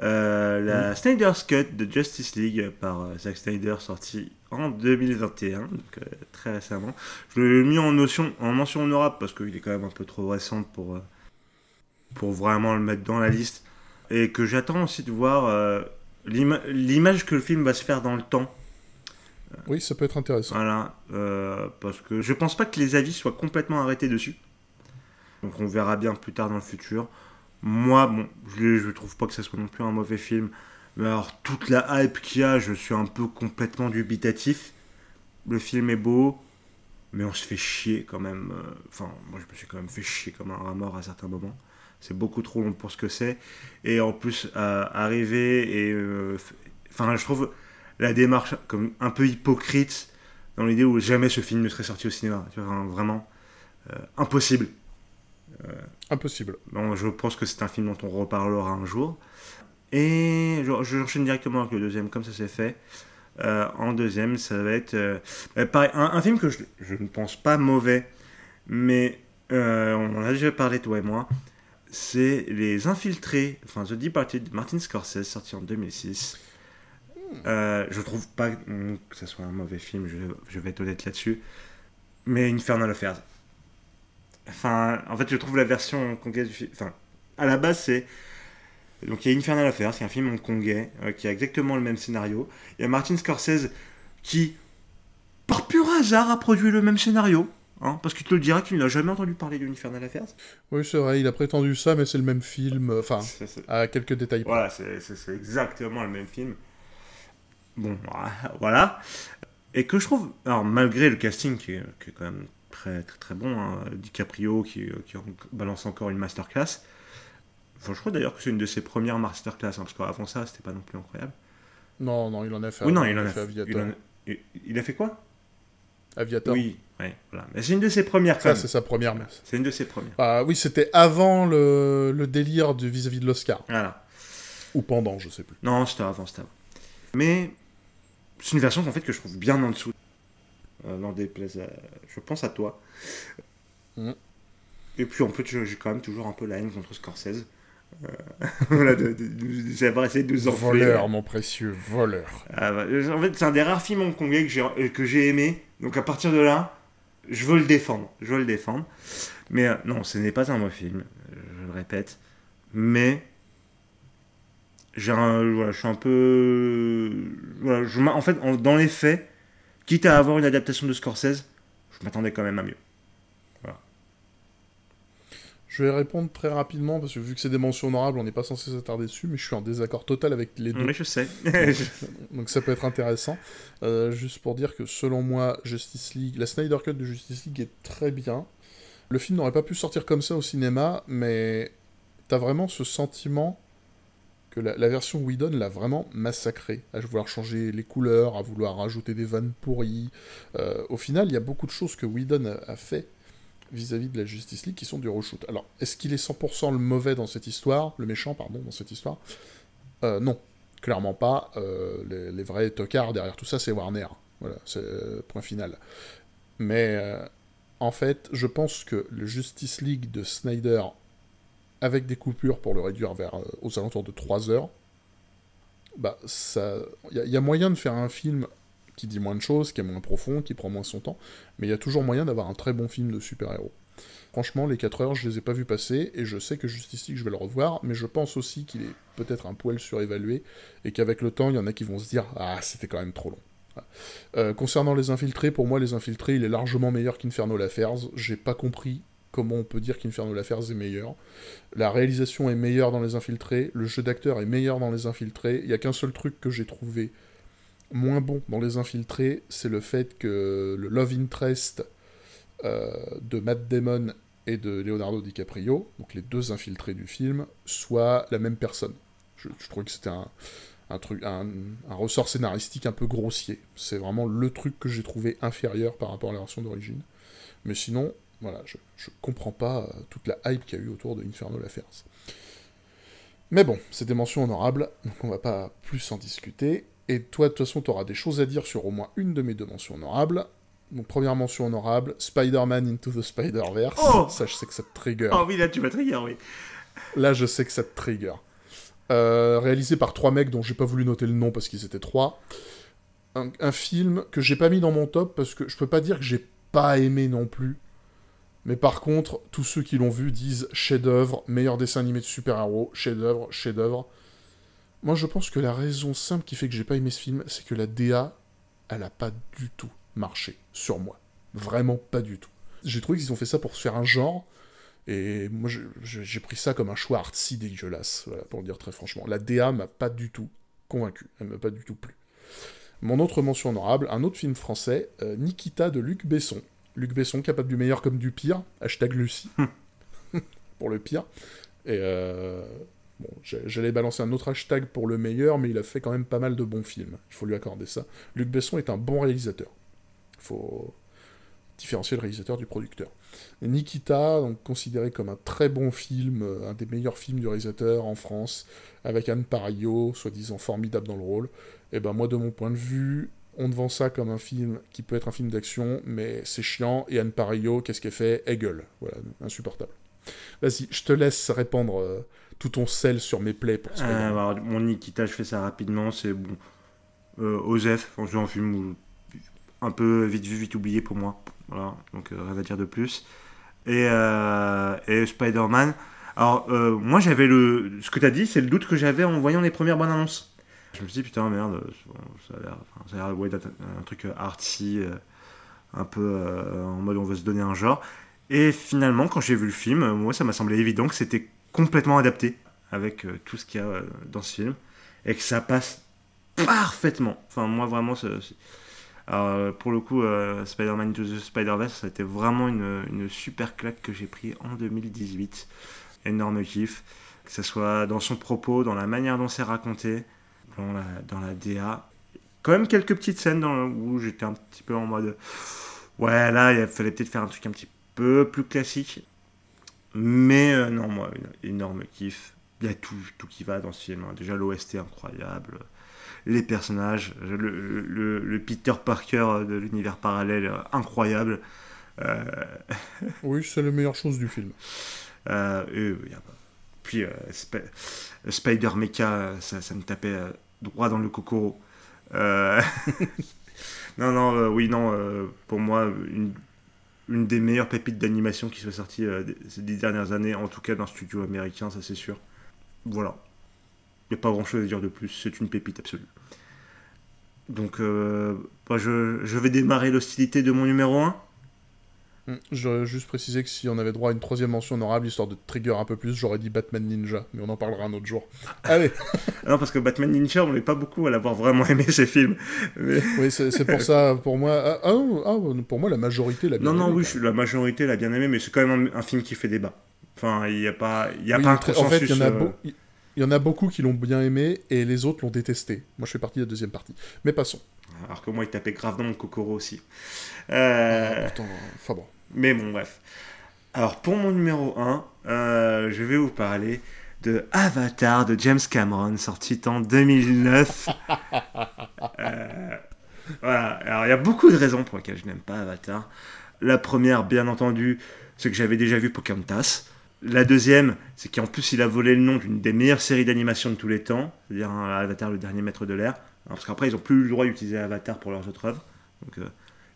Euh, la mmh. Snyder's Cut de Justice League par euh, Zack Snyder, sorti en 2021, donc euh, très récemment. Je l'ai mis en, notion, en mention honorable parce qu'il est quand même un peu trop récent pour, pour vraiment le mettre dans la liste. Et que j'attends aussi de voir l'image que le film va se faire dans le temps. Oui, ça peut être intéressant. Voilà, parce que je pense pas que les avis soient complètement arrêtés dessus. Donc on verra bien plus tard dans le futur. Moi, bon, je, je trouve pas que ça soit non plus un mauvais film. Mais alors, toute la hype qu'il y a, je suis un peu complètement dubitatif. Le film est beau, mais on se fait chier quand même. euh, Enfin, moi, je me suis quand même fait chier comme un rat mort à certains moments. C'est beaucoup trop long pour ce que c'est. Et en plus, à arriver et. euh, Enfin, je trouve la démarche comme un peu hypocrite dans l'idée où jamais ce film ne serait sorti au cinéma. Vraiment euh, impossible. Impossible. Bon, je pense que c'est un film dont on reparlera un jour. Et je- je- j'enchaîne directement avec le deuxième, comme ça c'est fait. Euh, en deuxième, ça va être euh, bah, pareil, un, un film que je, je ne pense pas mauvais, mais euh, on en a déjà parlé toi et moi. C'est Les Infiltrés, enfin The Departed de Martin Scorsese, sorti en 2006. Euh, je trouve pas que ce soit un mauvais film, je, je vais être honnête là-dessus. Mais Infernal Affairs. Enfin, en fait, je trouve la version hongkongaise du film. Enfin, à la base, c'est. Donc, il y a Infernal Affairs, c'est un film hongkongais euh, qui a exactement le même scénario. Il y a Martin Scorsese qui, par pur hasard, a produit le même scénario. Hein, parce qu'il te le dira qu'il n'a jamais entendu parler de Infernal Affairs. Oui, c'est vrai, il a prétendu ça, mais c'est le même film. euh, Enfin, à quelques détails. Voilà, c'est exactement le même film. Bon, voilà. Et que je trouve, alors malgré le casting qui est, qui est quand même très très très bon, hein, DiCaprio qui, qui en- balance encore une masterclass. Enfin, je crois d'ailleurs que c'est une de ses premières masterclass, hein, parce qu'avant ça, c'était pas non plus incroyable. Non, non, il en a fait. oui, non, il en a fait. Aviator. Il, en a, il- il a fait quoi? Aviator. Oui, ouais, voilà. Mais c'est une de ses premières Ça, c'est sa première. C'est une de ses premières. Ah, oui, c'était avant le, le délire du vis-à-vis de l'Oscar. Voilà. Ou pendant, je sais plus. Non, c'était avant, c'était avant. Mais c'est une version en fait que je trouve bien en dessous. Euh, n'en déplaise à- Je pense à toi. Mhm. Et puis en je- j'ai quand même toujours un peu la haine contre Scorsese. Euh, voilà, d'avoir essayé de nous enfler. Voleur, mon précieux, voleur. Ah, bah, en fait, c'est un des rares films hongkongais que j'ai, euh, que j'ai aimé. Donc à partir de là, je veux le défendre. Je veux le défendre. Mais euh, non, ce n'est pas un mauvais film, euh, je le répète. Mais j'ai un, voilà, je suis un peu. Voilà, je en fait, en- dans les faits, quitte à avoir une adaptation de Scorsese, je m'attendais quand même à mieux. Je vais répondre très rapidement, parce que vu que c'est des mentions honorables, on n'est pas censé s'attarder dessus, mais je suis en désaccord total avec les deux. Mais je sais. Donc ça peut être intéressant. Euh, juste pour dire que selon moi, Justice League, la Snyder Cut de Justice League est très bien. Le film n'aurait pas pu sortir comme ça au cinéma, mais t'as vraiment ce sentiment la, version Whedon l'a vraiment massacré, à vouloir changer les couleurs, à vouloir rajouter des vannes pourries. Euh, au final, il y a beaucoup de choses que Whedon a, fait vis-à-vis de la Justice League qui sont du reshoot. Alors, est-ce qu'il est 100% le mauvais dans cette histoire, le méchant, pardon, dans cette histoire? Euh, Non, clairement pas. Euh, les, vrais tocards derrière tout ça, c'est Warner. Voilà, c'est euh, point final. Mais en fait, je pense que le Justice League de Snyder, avec des coupures pour le réduire vers euh, aux alentours de 3 heures, bah ça, il y, a moyen de faire un film qui dit moins de choses, qui est moins profond, qui prend moins son temps, mais il y a toujours moyen d'avoir un très bon film de super-héros. Franchement, les 4 heures, je les ai pas vus passer, et je sais que Justice League, je vais le revoir, mais je pense aussi qu'il est peut-être un poil surévalué, et qu'avec le temps, il y en a qui vont se dire « Ah, c'était quand même trop long ». Euh, concernant les infiltrés, pour moi, les infiltrés, il est largement meilleur qu'Infernal Affairs. J'ai pas compris comment on peut dire qu'Infernal Affairs est meilleur. La réalisation est meilleure dans les infiltrés, le jeu d'acteur est meilleur dans les infiltrés. Il y a qu'un seul truc que j'ai trouvé moins bon dans les infiltrés, c'est le fait que le love interest euh, de Matt Damon et de Leonardo DiCaprio, donc les deux infiltrés du film, soit la même personne. Je, je trouvais que c'était un, ressort scénaristique un peu grossier. C'est vraiment le truc que j'ai trouvé inférieur par rapport à la version d'origine. Mais sinon, voilà, je, je comprends pas euh, toute la hype qu'il y a eu autour de Infernal Affairs. Mais bon, c'est des mentions honorables, donc on va pas plus en discuter. Et toi, de toute façon, tu auras des choses à dire sur au moins une de mes deux mentions honorables. Donc, première mention honorable, Spider-Man Into the Spider-Verse. Oh ça, je sais que ça te trigger. Oh oui, là, tu vas trigger, oui. Là, je sais que ça te trigger. Euh, réalisé par trois mecs dont j'ai pas voulu noter le nom parce qu'ils étaient trois. Un, film que j'ai pas mis dans mon top parce que je peux pas dire que j'ai pas aimé non plus. Mais par contre, tous ceux qui l'ont vu disent chef-d'œuvre, meilleur dessin animé de super-héros, chef-d'œuvre, chef-d'œuvre. Moi, je pense que la raison simple qui fait que j'ai pas aimé ce film, c'est que la DA, elle a pas du tout marché sur moi. Vraiment pas du tout. J'ai trouvé qu'ils ont fait ça pour se faire un genre, et moi, j'ai pris ça comme un choix artsy dégueulasse, voilà, pour le dire très franchement. La DA m'a pas du tout convaincu, elle m'a pas du tout plu. Mon autre mention honorable, un autre film français, euh, Nikita de Luc Besson. Luc Besson, capable du meilleur comme du pire, hashtag Lucie, pour le pire. Et euh, bon, j'allais balancer un autre hashtag pour le meilleur, mais il a fait quand même pas mal de bons films, il faut lui accorder ça. Luc Besson est un bon réalisateur. Il faut différencier le réalisateur du producteur. Nikita, donc considéré comme un très bon film, euh, un des meilleurs films du réalisateur en France, avec Anne Parillo, soi-disant formidable dans le rôle. Et eh ben moi, de mon point de vue, on vend ça comme un film qui peut être un film d'action, mais c'est chiant. Et Anne Parillo, qu'est-ce qu'elle fait? Elle gueule. Voilà, insupportable. Vas-y, je te laisse répandre euh, tout ton sel sur mes plaies pour euh, Mon Nikita, je fais ça rapidement. C'est bon. Euh, Osef, c'est un film un peu vite vu, vite oublié pour moi. Voilà, donc rien à dire de plus et, euh, et Spider-Man. Alors, euh, moi, j'avais le. Ce que tu as dit, c'est le doute que j'avais en voyant les premières bonnes annonces. Je me suis dit, putain, merde, ça a l'air ouais, un truc artsy, euh, un peu en mode on veut se donner un genre. Et finalement, quand j'ai vu le film, moi, ça m'a semblé évident que c'était complètement adapté avec tout ce qu'il y a dans ce film et que ça passe parfaitement. Enfin, moi, vraiment, euh, pour le coup, euh, Spider-Man Into the Spider-Verse, ça a été vraiment une, super claque que j'ai pris en 2018. Énorme kiff. Que ce soit dans son propos, dans la manière dont c'est raconté, dans la, dans la DA. Quand même quelques petites scènes dans, où j'étais un petit peu en mode. Ouais, là, il fallait peut-être faire un truc un petit peu plus classique. Mais euh, non, moi, énorme kiff. Il y a tout, tout qui va dans ce film. Hein. Déjà, l'OST incroyable les personnages, le, Peter Parker de l'univers parallèle incroyable. Euh, oui, c'est la meilleure chose du film. Euh, puis Spider Mecha, ça, me tapait droit dans le coco. non, non, oui, non, pour moi, une, des meilleures pépites d'animation qui soit sortie ces dix dernières années, en tout cas dans studio américain, ça c'est sûr. Voilà. Il n'y a pas grand chose à dire de plus, c'est une pépite absolue. Donc, euh, je, je, vais démarrer l'hostilité de mon numéro 1. Hmm, j'aurais juste précisé que si on avait droit à une troisième mention honorable, histoire de trigger un peu plus, j'aurais dit Batman Ninja, mais on en parlera un autre jour. Allez Non, parce que Batman Ninja, on n'est pas beaucoup à l'avoir vraiment aimé ces films. Oui, c'est pour ça, pour moi, ah, ah, ah, pour moi, la majorité l'a bien non, aimé. Non, non, oui, la majorité l'a bien aimé, mais c'est quand même un, film qui fait débat. Enfin, il n'y a pas, y a pas un consensus. En fait, il y en a, euh, il y en a beaucoup qui l'ont bien aimé et les autres l'ont détesté. Moi, je fais partie de la deuxième partie. Mais passons. Alors que moi, il tapait grave dans mon Kokoro aussi. Euh... Ah, enfin bon. Mais bon, bref. Alors, pour mon numéro 1, euh, je vais vous parler de Avatar de James Cameron, sorti en 2009. euh... voilà. Alors, il y a beaucoup de raisons pour lesquelles je n'aime pas Avatar. La première, bien entendu, c'est que j'avais déjà vu Pocahontas. La deuxième, c'est qu'en plus, il a volé le nom d'une des meilleures séries d'animation de tous les temps, c'est-à-dire hein, Avatar, le dernier maître de l'air. Parce qu'après, ils n'ont plus le droit d'utiliser Avatar pour leurs autres œuvres. Donc, euh,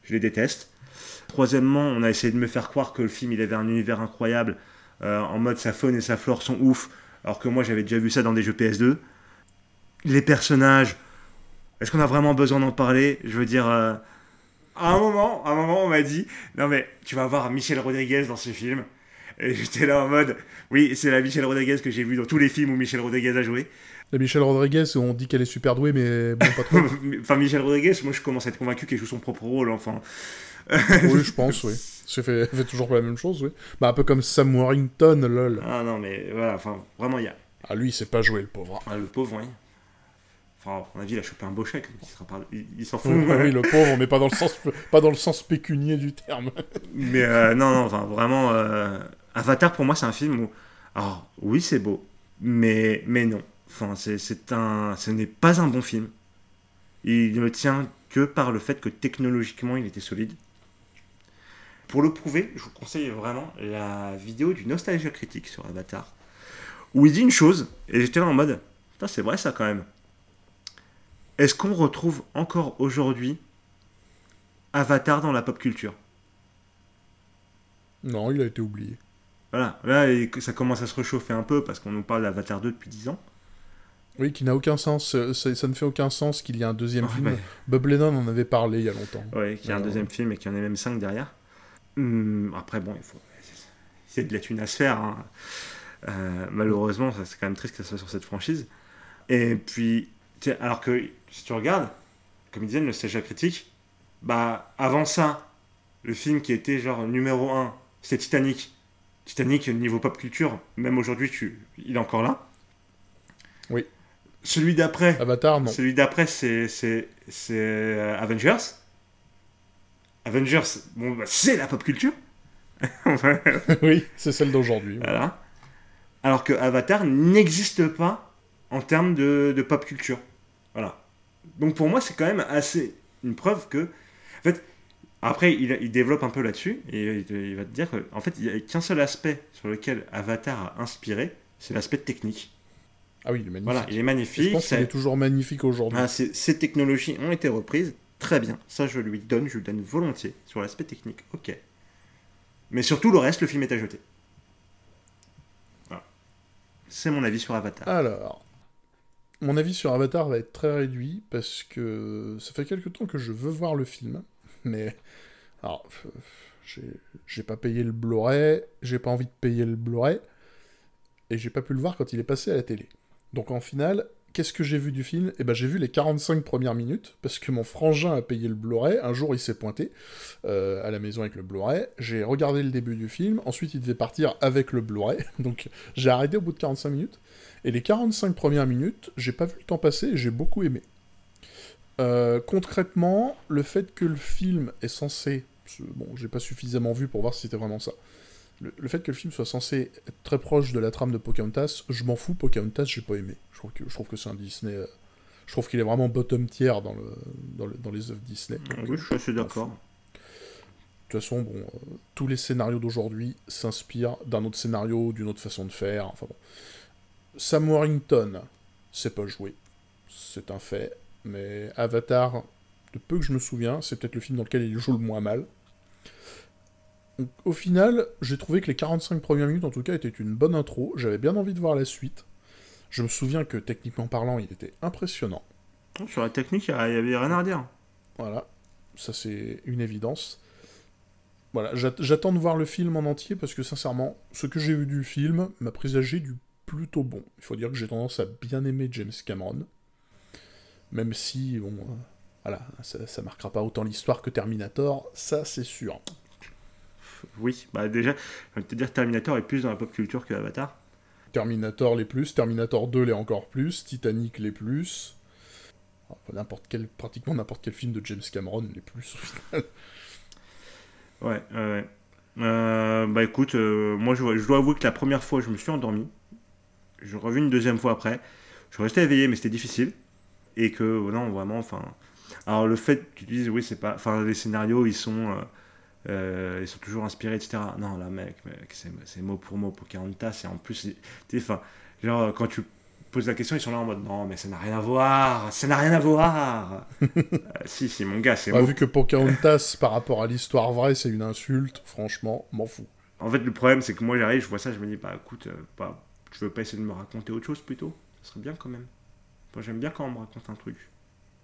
je les déteste. Troisièmement, on a essayé de me faire croire que le film, il avait un univers incroyable, euh, en mode sa faune et sa flore sont ouf, alors que moi, j'avais déjà vu ça dans des jeux PS2. Les personnages, est-ce qu'on a vraiment besoin d'en parler? Je veux dire, euh, à un moment, à un moment, on m'a dit, non mais tu vas voir Michel Rodriguez dans ce film. Et j'étais là en mode, oui, c'est la Michel Rodriguez que j'ai vue dans tous les films où Michel Rodriguez a joué. La Michel Rodriguez, on dit qu'elle est super douée, mais bon, pas trop. enfin, Michel Rodriguez, moi je commence à être convaincu qu'elle joue son propre rôle, enfin. oui, je pense, oui. Elle fait, fait toujours pas la même chose, oui. Bah, un peu comme Sam Warrington, lol. Ah non, mais voilà, enfin, vraiment, il y a. Ah, lui, il sait pas jouer, le pauvre. Ah, le pauvre, oui. Enfin, on a dit, il a chopé un beau chèque, il, s'en fout. oui, le pauvre, mais pas dans le sens, pas dans le sens pécunier du terme. mais euh, non, non, enfin, vraiment, euh, Avatar, pour moi, c'est un film où. Alors, oui, c'est beau, mais, mais non. Enfin, c'est un, ce n'est pas un bon film. Il ne tient que par le fait que technologiquement il était solide. Pour le prouver, je vous conseille vraiment la vidéo du Nostalgia Critique sur Avatar, où il dit une chose, et j'étais là en mode, c'est vrai ça quand même. Est-ce qu'on retrouve encore aujourd'hui Avatar dans la pop culture? Non, il a été oublié. Voilà, là ça commence à se réchauffer un peu parce qu'on nous parle d'Avatar 2 depuis 10 ans. Oui, qui n'a aucun sens. Euh, ça, ne fait aucun sens qu'il y ait un deuxième film. Bob Lennon en avait parlé il y a longtemps. Oui, qu'il y a un deuxième film et qu'il y en ait même cinq derrière. Hum, après, bon, il faut. C'est de la thune à se faire. Hein. Euh, malheureusement, c'est quand même triste que ça soit sur cette franchise. Et puis, alors que si tu regardes, comme il disait, le stage critique, bah, avant ça, le film qui était genre numéro 1, c'était Titanic. Titanic, niveau pop culture, même aujourd'hui, tu... il est encore là. Oui. Celui d'après. Avatar, non. Celui d'après, c'est, c'est, euh, Avengers. Avengers, bon, bah, c'est la pop culture. oui, c'est celle d'aujourd'hui. Voilà. Alors que Avatar n'existe pas en termes de, pop culture. Voilà. Donc pour moi, c'est quand même assez une preuve que. En fait, après, il, développe un peu là-dessus et il, va te dire qu'en fait, il n'y a qu'un seul aspect sur lequel Avatar a inspiré, c'est l'aspect technique. Ah oui, il est magnifique. Voilà, il est magnifique. Je pense qu'il est toujours magnifique aujourd'hui. Ah, ces technologies ont été reprises. Très bien. Ça, je lui donne, je lui donne volontiers. Sur l'aspect technique, ok. Mais surtout, le reste, le film est à jeter. Voilà. C'est mon avis sur Avatar. Alors, mon avis sur Avatar va être très réduit parce que ça fait quelque temps que je veux voir le film. Mais. Alors, j'ai pas payé le Blu-ray, j'ai pas envie de payer le Blu-ray, et j'ai pas pu le voir quand il est passé à la télé. Donc en finale, qu'est-ce que j'ai vu du film? Eh ben j'ai vu les 45 premières minutes, parce que mon frangin a payé le Blu-ray, un jour il s'est pointé euh, à la maison avec le Blu-ray, j'ai regardé le début du film, ensuite il devait partir avec le Blu-ray, donc j'ai arrêté au bout de 45 minutes, et les 45 premières minutes, j'ai pas vu le temps passer et j'ai beaucoup aimé. Euh, concrètement, le fait que le film est censé... Bon, j'ai pas suffisamment vu pour voir si c'était vraiment ça le, fait que le film soit censé être très proche de la trame de Pocahontas, je m'en fous, Pocahontas, j'ai pas aimé. Je trouve que, je trouve que c'est un Disney. Euh, je trouve qu'il est vraiment bottom tier dans, le, dans, les œuvres Disney. oui, je suis assez d'accord. De toute façon, bon, euh, tous les scénarios d'aujourd'hui s'inspirent d'un autre scénario, d'une autre façon de faire. Enfin bon. Sam Warrington, c'est pas joué. C'est un fait. Mais Avatar, de peu que je me souviens, c'est peut-être le film dans lequel il joue le moins mal au final, j'ai trouvé que les 45 premières minutes, en tout cas, étaient une bonne intro. J'avais bien envie de voir la suite. Je me souviens que, techniquement parlant, il était impressionnant. Sur la technique, il n'y avait rien à redire. Voilà, ça c'est une évidence. Voilà, j'attends de voir le film en entier parce que, sincèrement, ce que j'ai vu du film m'a présagé du plutôt bon. Il faut dire que j'ai tendance à bien aimer James Cameron. Même si, bon, euh, voilà, ça, ça marquera pas autant l'histoire que Terminator, ça c'est sûr oui, bah déjà, je vais te dire Terminator est plus dans la pop culture que Avatar. Terminator les plus, Terminator 2 les encore plus, Titanic les plus. n'importe quel, pratiquement n'importe quel film de James Cameron les plus au final. Ouais, ouais. Euh, bah écoute, euh, moi je, je, dois avouer que la première fois je me suis endormi. Je revu une deuxième fois après. Je restais éveillé mais c'était difficile. Et que non, vraiment, enfin. Alors le fait que tu dises, oui, c'est pas. Enfin, les scénarios, ils sont. euh, euh, ils sont toujours inspirés, etc. Non, là, mec, mec c'est c'est mot pour mot Pocahontas. Et en plus, tu enfin, genre, quand tu poses la question, ils sont là en mode non, mais ça n'a rien à voir, ça n'a rien à voir. Euh, si, si, mon gars, c'est Bah, vu que Pocahontas, par rapport à l'histoire vraie, c'est une insulte, franchement, m'en fous. En fait, le problème, c'est que moi, j'arrive, je vois ça, je me dis, bah écoute, euh, bah, tu veux pas essayer de me raconter autre chose plutôt? Ça serait bien quand même. Moi, j'aime bien quand on me raconte un truc.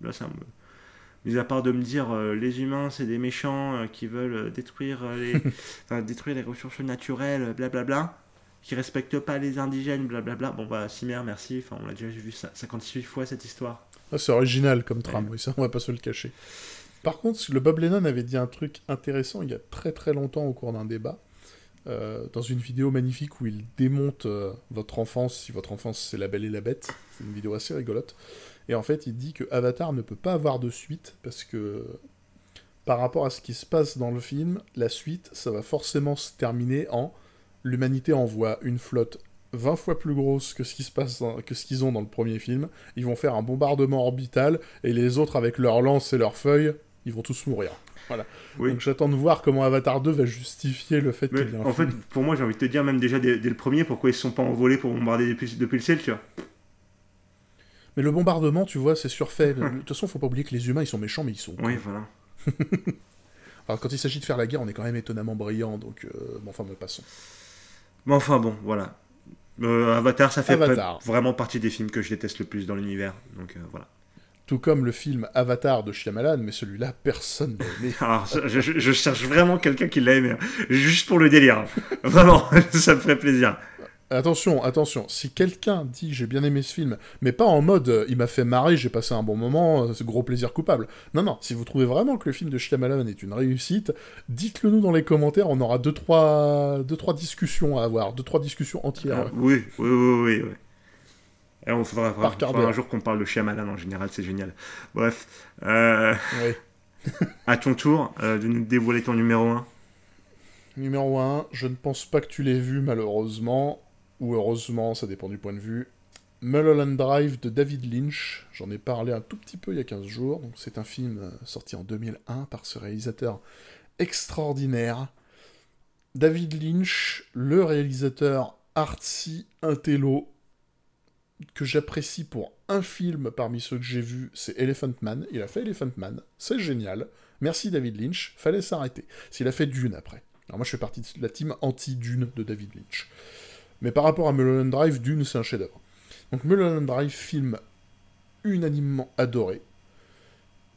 Là, ça me. Mis à part de me dire, euh, les humains, c'est des méchants euh, qui veulent euh, détruire, les... enfin, détruire les ressources naturelles, blablabla, qui respectent pas les indigènes, blablabla. Bon, bah, Cimer, merci. Enfin, on l'a déjà vu ça 56 fois cette histoire. Ah, c'est original comme trame, oui, ça, on va pas se le cacher. Par contre, le Bob Lennon avait dit un truc intéressant il y a très très longtemps au cours d'un débat, euh, dans une vidéo magnifique où il démonte euh, votre enfance, si votre enfance c'est La Belle et la Bête. C'est une vidéo assez rigolote. Et en fait, il dit que Avatar ne peut pas avoir de suite parce que par rapport à ce qui se passe dans le film, la suite, ça va forcément se terminer en l'humanité envoie une flotte 20 fois plus grosse que ce qui que ce qu'ils ont dans le premier film. Ils vont faire un bombardement orbital et les autres avec leurs lances et leurs feuilles, ils vont tous mourir. Oui. Donc j'attends de voir comment Avatar 2 va justifier le fait Mais qu'il y ait un en fait, pour moi, j'ai envie de te dire, même déjà dès, dès le premier, pourquoi ils se sont pas envolés pour bombarder depuis, depuis le ciel, tu vois Mais le bombardement, tu vois, c'est surfait. De toute façon, faut pas oublier que les humains, ils sont méchants, mais ils sont. Oui, voilà. Alors quand il s'agit de faire la guerre, on est quand même étonnamment brillant, donc euh, bon, enfin, me passons. Mais enfin bon, voilà. Euh, Avatar, ça fait Avatar. vraiment partie des films que je déteste le plus dans l'univers. Donc euh, voilà. Tout comme le film Avatar de Shyamalan, mais celui-là, personne n'a aimé. Alors, je, je- je cherche vraiment quelqu'un qui l'a aimé. hein. Juste pour le délire. Vraiment, ça me ferait plaisir. Attention, attention, si quelqu'un dit j'ai bien aimé ce film, mais pas en mode euh, il m'a fait marrer, j'ai passé un bon moment, euh, c'est gros plaisir coupable. Non, non, si vous trouvez vraiment que le film de Shyamalan est une réussite, dites-le nous dans les commentaires, on aura deux trois, deux, trois discussions à avoir, deux, trois discussions entières. Ah, oui, oui, oui, oui. oui. Et on faudra, un jour qu'on parle de Shyamalan en général, c'est génial. Bref, euh, Ouais. à ton tour euh, de nous dévoiler ton numéro 1. Numéro 1, je ne pense pas que tu l'aies vu malheureusement, ou heureusement, ça dépend du point de vue. Mulholland Drive de David Lynch, j'en ai parlé un tout petit peu il y a 15 jours, donc c'est un film euh, sorti en 2001 par ce réalisateur extraordinaire. David Lynch, le réalisateur artsy, intello, que j'apprécie pour un film parmi ceux que j'ai vus, c'est Elephant Man. Il a fait Elephant Man, c'est génial. Merci David Lynch, fallait s'arrêter. S'il a fait Dune après. Alors moi je fais partie de la team anti-Dune de David Lynch. Mais par rapport à Mulholland Drive, Dune c'est un chef-d'œuvre. Donc Mulholland Drive, film unanimement adoré,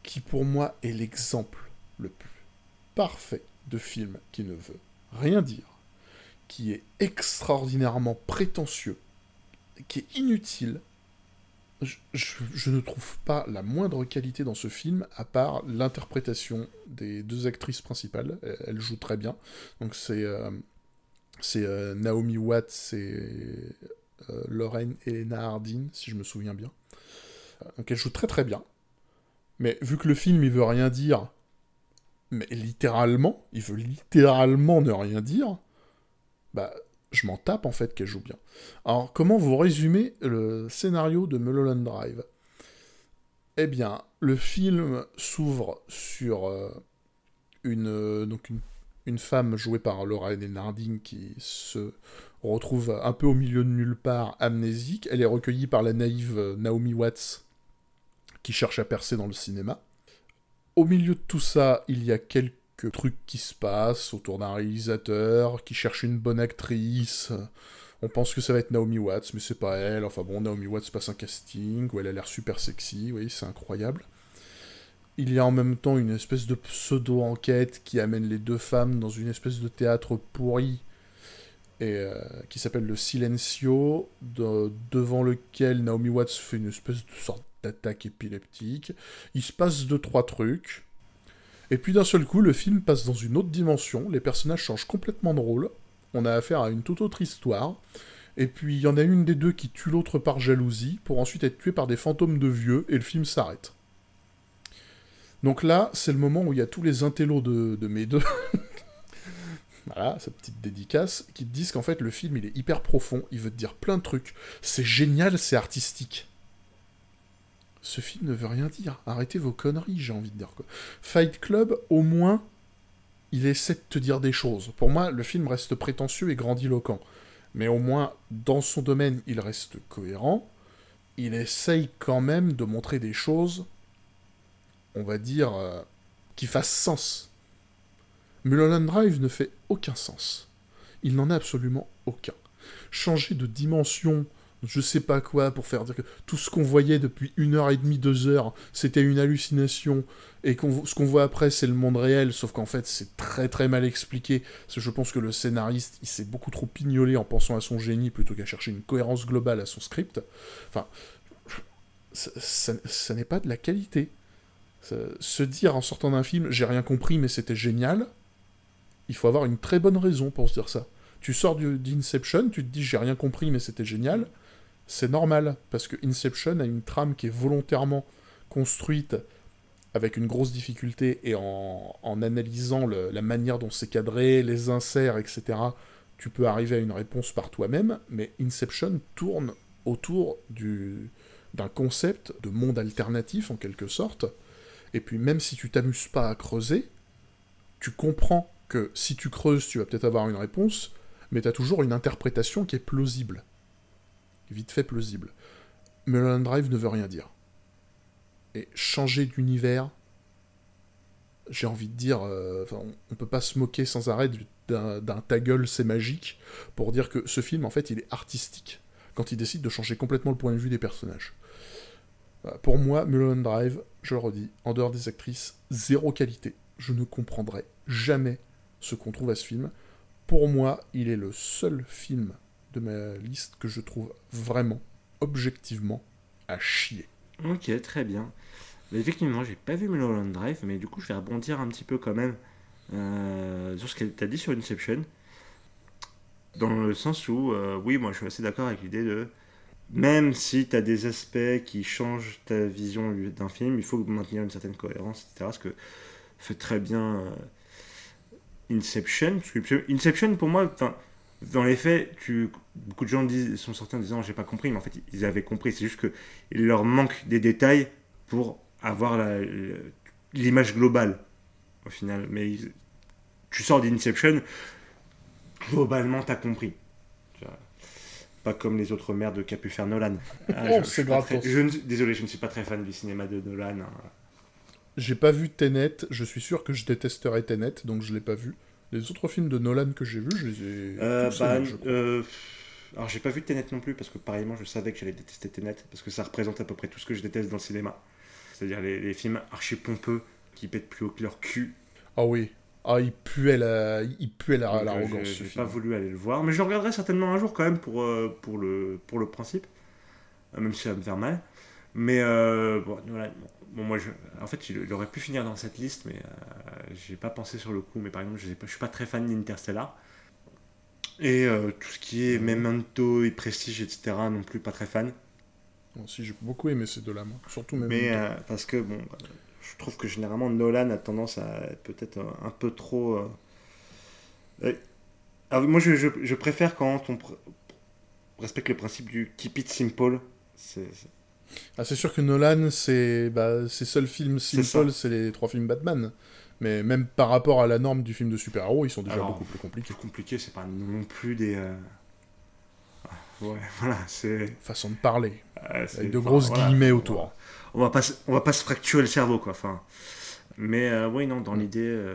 qui pour moi est l'exemple le plus parfait de film qui ne veut rien dire, qui est extraordinairement prétentieux, qui est inutile. Je, ne trouve pas la moindre qualité dans ce film, à part l'interprétation des deux actrices principales. Elles, elles jouent très bien. Donc c'est euh, c'est euh, Naomi Watts et euh, Lorraine Elena Hardin, si je me souviens bien. Euh, Donc elles jouent très très bien. Mais vu que le film il veut rien dire, mais littéralement, il veut littéralement ne rien dire, bah je m'en tape en fait qu'elle joue bien. Alors comment vous résumez le scénario de Mulholland Drive? Eh bien, le film s'ouvre sur euh, une, euh, une femme jouée par Laura Harding qui se retrouve un peu au milieu de nulle part, amnésique. Elle est recueillie par la naïve euh, Naomi Watts qui cherche à percer dans le cinéma. Au milieu de tout ça, il y a quelques trucs qui se passent autour d'un réalisateur qui cherche une bonne actrice. On pense que ça va être Naomi Watts, mais c'est pas elle. Enfin bon, Naomi Watts passe un casting où elle a l'air super sexy, oui, c'est incroyable. Il y a en même temps une espèce de pseudo-enquête qui amène les deux femmes dans une espèce de théâtre pourri et euh, qui s'appelle le Silencio, de- devant lequel Naomi Watts fait une espèce de sorte d'attaque épileptique. Il se passe deux trois trucs. Et puis d'un seul coup, le film passe dans une autre dimension, les personnages changent complètement de rôle, on a affaire à une toute autre histoire, et puis il y en a une des deux qui tue l'autre par jalousie, pour ensuite être tuée par des fantômes de vieux, et le film s'arrête. Donc là, c'est le moment où il y a tous les intellos de, mes deux, voilà, cette petite dédicace, qui te disent qu'en fait le film il est hyper profond, il veut te dire plein de trucs, c'est génial, c'est artistique. Ce film ne veut rien dire. Arrêtez vos conneries, j'ai envie de dire. Quoi. Fight Club, au moins, il essaie de te dire des choses. Pour moi, le film reste prétentieux et grandiloquent. Mais au moins, dans son domaine, il reste cohérent. Il essaye quand même de montrer des choses, on va dire, euh, qui fassent sens. Mulholland Drive ne fait aucun sens. Il n'en a absolument aucun. Changer de dimension je sais pas quoi pour faire dire que tout ce qu'on voyait depuis une heure et demie, deux heures, c'était une hallucination, et ce qu'on voit après, c'est le monde réel, sauf qu'en fait, c'est très très mal expliqué, parce que je pense que le scénariste, il s'est beaucoup trop pignolé en pensant à son génie plutôt qu'à chercher une cohérence globale à son script. Enfin, ça, n'est pas de la qualité. se dire en sortant d'un film, j'ai rien compris, mais c'était génial, il faut avoir une très bonne raison pour se dire ça. Tu sors d'Inception, tu te dis j'ai rien compris, mais c'était génial c'est normal, parce que Inception a une trame qui est volontairement construite avec une grosse difficulté et en, analysant la manière dont c'est cadré, les inserts, etc., tu peux arriver à une réponse par toi-même, mais Inception tourne autour d'un concept de monde alternatif en quelque sorte, et puis même si tu t'amuses pas à creuser, tu comprends que si tu creuses, tu vas peut-être avoir une réponse, mais tu as toujours une interprétation qui est plausible vite fait plausible. Mulholland Drive ne veut rien dire. Et changer d'univers, j'ai envie de dire, euh, on, peut pas se moquer sans arrêt d'un ta gueule, c'est magique, pour dire que ce film, en fait, il est artistique, quand il décide de changer complètement le point de vue des personnages. Pour moi, Mulholland Drive, je le redis, en dehors des actrices, zéro qualité. Je ne comprendrai jamais ce qu'on trouve à ce film. Pour moi, il est le seul film de ma liste que je trouve vraiment, objectivement, à chier. Ok, très bien. effectivement, j'ai pas vu Mulholland Drive, mais du coup, je vais rebondir un petit peu quand même euh, sur ce que tu as dit sur Inception. Dans le sens où, euh, oui, moi je suis assez d'accord avec l'idée de. Même si tu as des aspects qui changent ta vision d'un film, il faut maintenir une certaine cohérence, etc. Ce que fait très bien euh, Inception. Inception, pour moi, enfin dans les faits, tu, beaucoup de gens disent, sont sortis en disant j'ai pas compris, mais en fait ils avaient compris. C'est juste qu'il leur manque des détails pour avoir l'image globale au final. Mais tu sors d'Inception, globalement t'as compris. Pas comme les autres merdes qu'a pu faire Nolan. Ah, oh, c'est grave. désolé, je ne suis pas très fan du cinéma de Nolan. Hein. J'ai pas vu Tenet, je suis sûr que je détesterais Tenet, donc je l'ai pas vu. Les autres films de Nolan que j'ai vus, je les ai. Euh, bah, euh, alors, j'ai pas vu Tenet non plus, parce que pareillement, je savais que j'allais détester Tenet, parce que ça représente à peu près tout ce que je déteste dans le cinéma. C'est-à-dire les, films archi pompeux qui pètent plus haut que leur cul. Ah oui. Ah, il puait la, il puait la, l'arrogance. J'ai pas voulu aller le voir, mais je le regarderai certainement un jour quand même pour, euh, pour, le, pour le principe, même si ça va me faire mal. Mais bon, bon, Bon, moi, je, en fait, il aurait pu finir dans cette liste, mais euh, j'ai pas pensé sur le coup. Mais par exemple, je, ne suis pas très fan d'Interstellar. Et euh, tout ce qui est Memento et Prestige, etc., non plus pas très fan. Bon, si, j'ai beaucoup aimé ces deux-là, moi. Surtout Memento. Mais euh, parce que, bon, je trouve que généralement, Nolan a tendance à être peut-être un peu trop. Alors, moi, je, je, préfère quand on respecte le principe du keep it simple. C'est ah, c'est sûr que Nolan, c'est bah, ses seuls films simple, c'est les trois films Batman. Mais même par rapport à la norme du film de super-héros, ils sont déjà beaucoup plus compliqués. Plus compliqué, c'est pas non plus des. Euh, ouais, voilà, c'est. Façon de parler. avec de grosses guillemets autour. On va, pas, on va pas se fracturer le cerveau, quoi. Enfin, mais euh, oui, non, dans l'idée. Euh,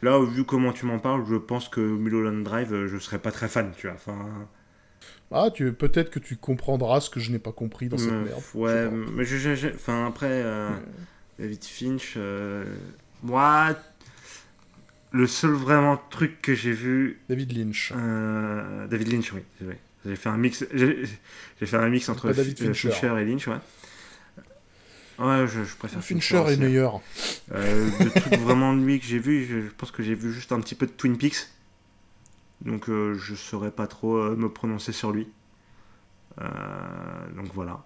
là, vu comment tu m'en parles, je pense que Mulholland Drive, je serais pas très fan, tu vois. Enfin. Ah, tu peut-être que tu comprendras ce que je n'ai pas compris dans cette merde. Ouais, mais je, enfin après euh, David Finch, euh, moi, le seul vraiment truc que j'ai vu. David Lynch. Euh, David Lynch, oui. J'ai fait un mix. J'ai fait un mix entre David Fincher. et Lynch, ouais. Ouais, je, préfère Fincher. Fincher est meilleur. de tout vraiment lui que j'ai vu, je pense que j'ai vu juste un petit peu de Twin Peaks. Donc euh, je ne saurais pas trop euh, me prononcer sur lui. Euh, donc voilà.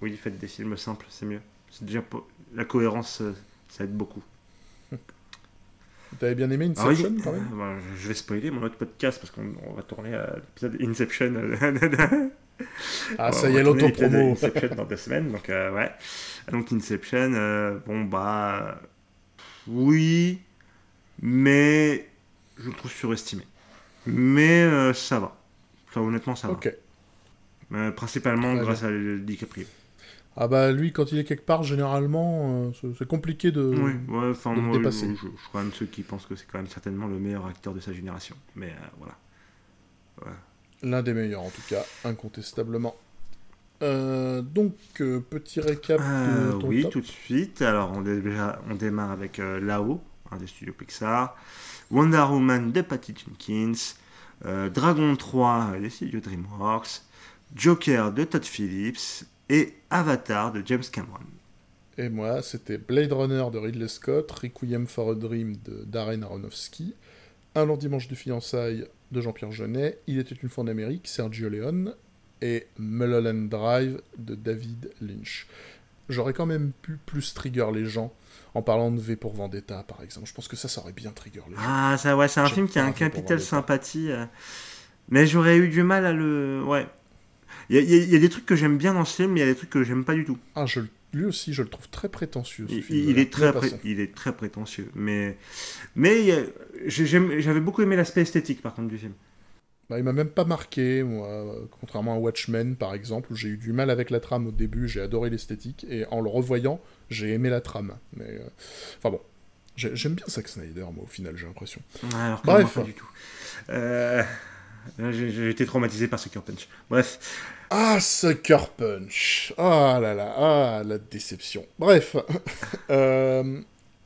Oui, faites des films simples, c'est mieux. C'est déjà la cohérence, ça aide beaucoup. T'avais bien aimé Inception bah, Je vais spoiler mon autre podcast parce qu'on va tourner à l'épisode Inception. Ah, ça y est, l'auto-promo. Inception dans deux semaines, donc euh, ouais. Donc Inception, euh, bon bah. Oui, mais je le trouve surestimé. Mais euh, ça va. Enfin, honnêtement, ça va. Ok. principalement grâce à DiCaprio. Ah bah lui, quand il est quelque part, généralement, c'est compliqué de, oui, ouais, de moi, dépasser. Je, suis quand même ceux qui pensent que c'est quand même certainement le meilleur acteur de sa génération. Mais voilà. L'un des meilleurs, en tout cas, incontestablement. Euh, donc, euh, petit récap. Euh, oui, tout de suite. Alors, on, on démarre avec euh, Lao, un des studios Pixar. Wonder Woman de Patty Jenkins. Dragon 3 des studios DreamWorks. Joker de Todd Phillips. Et Avatar de James Cameron. Et moi, c'était Blade Runner de Ridley Scott, Requiem for a Dream de Darren Aronofsky, Un long dimanche de fiançailles de Jean-Pierre Jeunet, Il était une fois en Amérique, Sergio Leone, et Mulholland Drive de David Lynch. J'aurais quand même pu plus trigger les gens en parlant de V pour Vendetta, par exemple. Je pense que ça, ça aurait bien trigger les gens. Ah, ça, ouais, c'est un film qui a un capital sympathie. Euh, mais j'aurais eu du mal à le. Ouais. Il y, y, a des trucs que j'aime bien dans ce film, mais il y a des trucs que j'aime pas du tout. Ah, je, lui aussi, je le trouve très prétentieux. Ce il, film, il est très, il est très prétentieux. Mais, mais j'avais beaucoup aimé l'aspect esthétique, par contre, du film. Bah, il m'a même pas marqué, moi, contrairement à Watchmen par exemple, où j'ai eu du mal avec la trame au début, j'ai adoré l'esthétique, et en le revoyant, j'ai aimé la trame. Mais, euh, Enfin bon, j'aime bien Zack Snyder, moi, au final, j'ai l'impression. alors Bref. pas du tout. Euh... J'ai été traumatisé par Sucker Punch. Bref. Ah, Sucker Punch Ah là là, ah, la déception. Bref. euh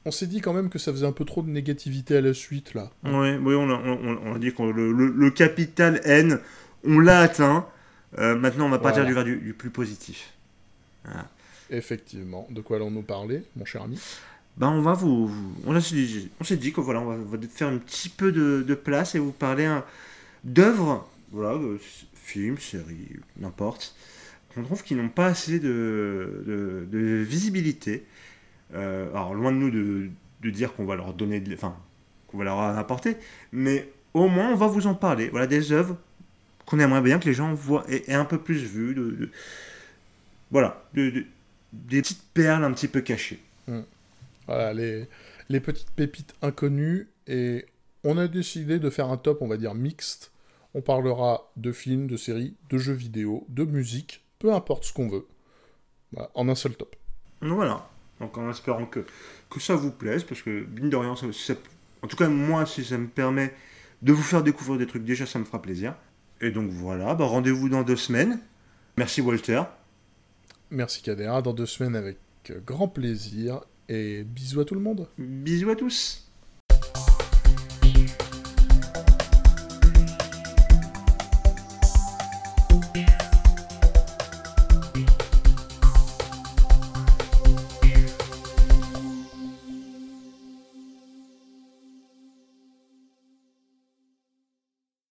on s'est dit quand même que ça faisait un peu trop de négativité à la suite, là. Oui, oui on, a, on, a dit que le, capital N, on l'a atteint. Euh, maintenant, on va partir du, du, du, plus positif. Effectivement. De quoi allons-nous parler, mon cher ami? Ben, on va vous, on s'est dit, on dit que voilà, on va faire un petit peu de, place et vous parler d'œuvres, voilà, films, séries, n'importe, qu'on trouve qui n'ont pas assez de, de visibilité alors, loin de nous de, de dire qu'on va leur donner, de, enfin, qu'on va leur apporter, mais au moins on va vous en parler. Voilà des œuvres qu'on aimerait bien que les gens voient et, un peu plus vues. De, voilà, des petites perles un petit peu cachées. Hmm. Voilà, les, les petites pépites inconnues. Et on a décidé de faire un top, on va dire, mixte. On parlera de films, de séries, de jeux vidéo, de musique, peu importe ce qu'on veut. Voilà, en un seul top. Voilà. Donc en espérant que, que ça vous plaise, parce que mine de rien, en tout cas moi, si ça me permet de vous faire découvrir des trucs, déjà ça me fera plaisir. Et donc voilà, bah, rendez-vous dans deux semaines. Merci Walter. Merci Kadera, dans deux semaines avec grand plaisir. Et bisous à tout le monde. Bisous à tous.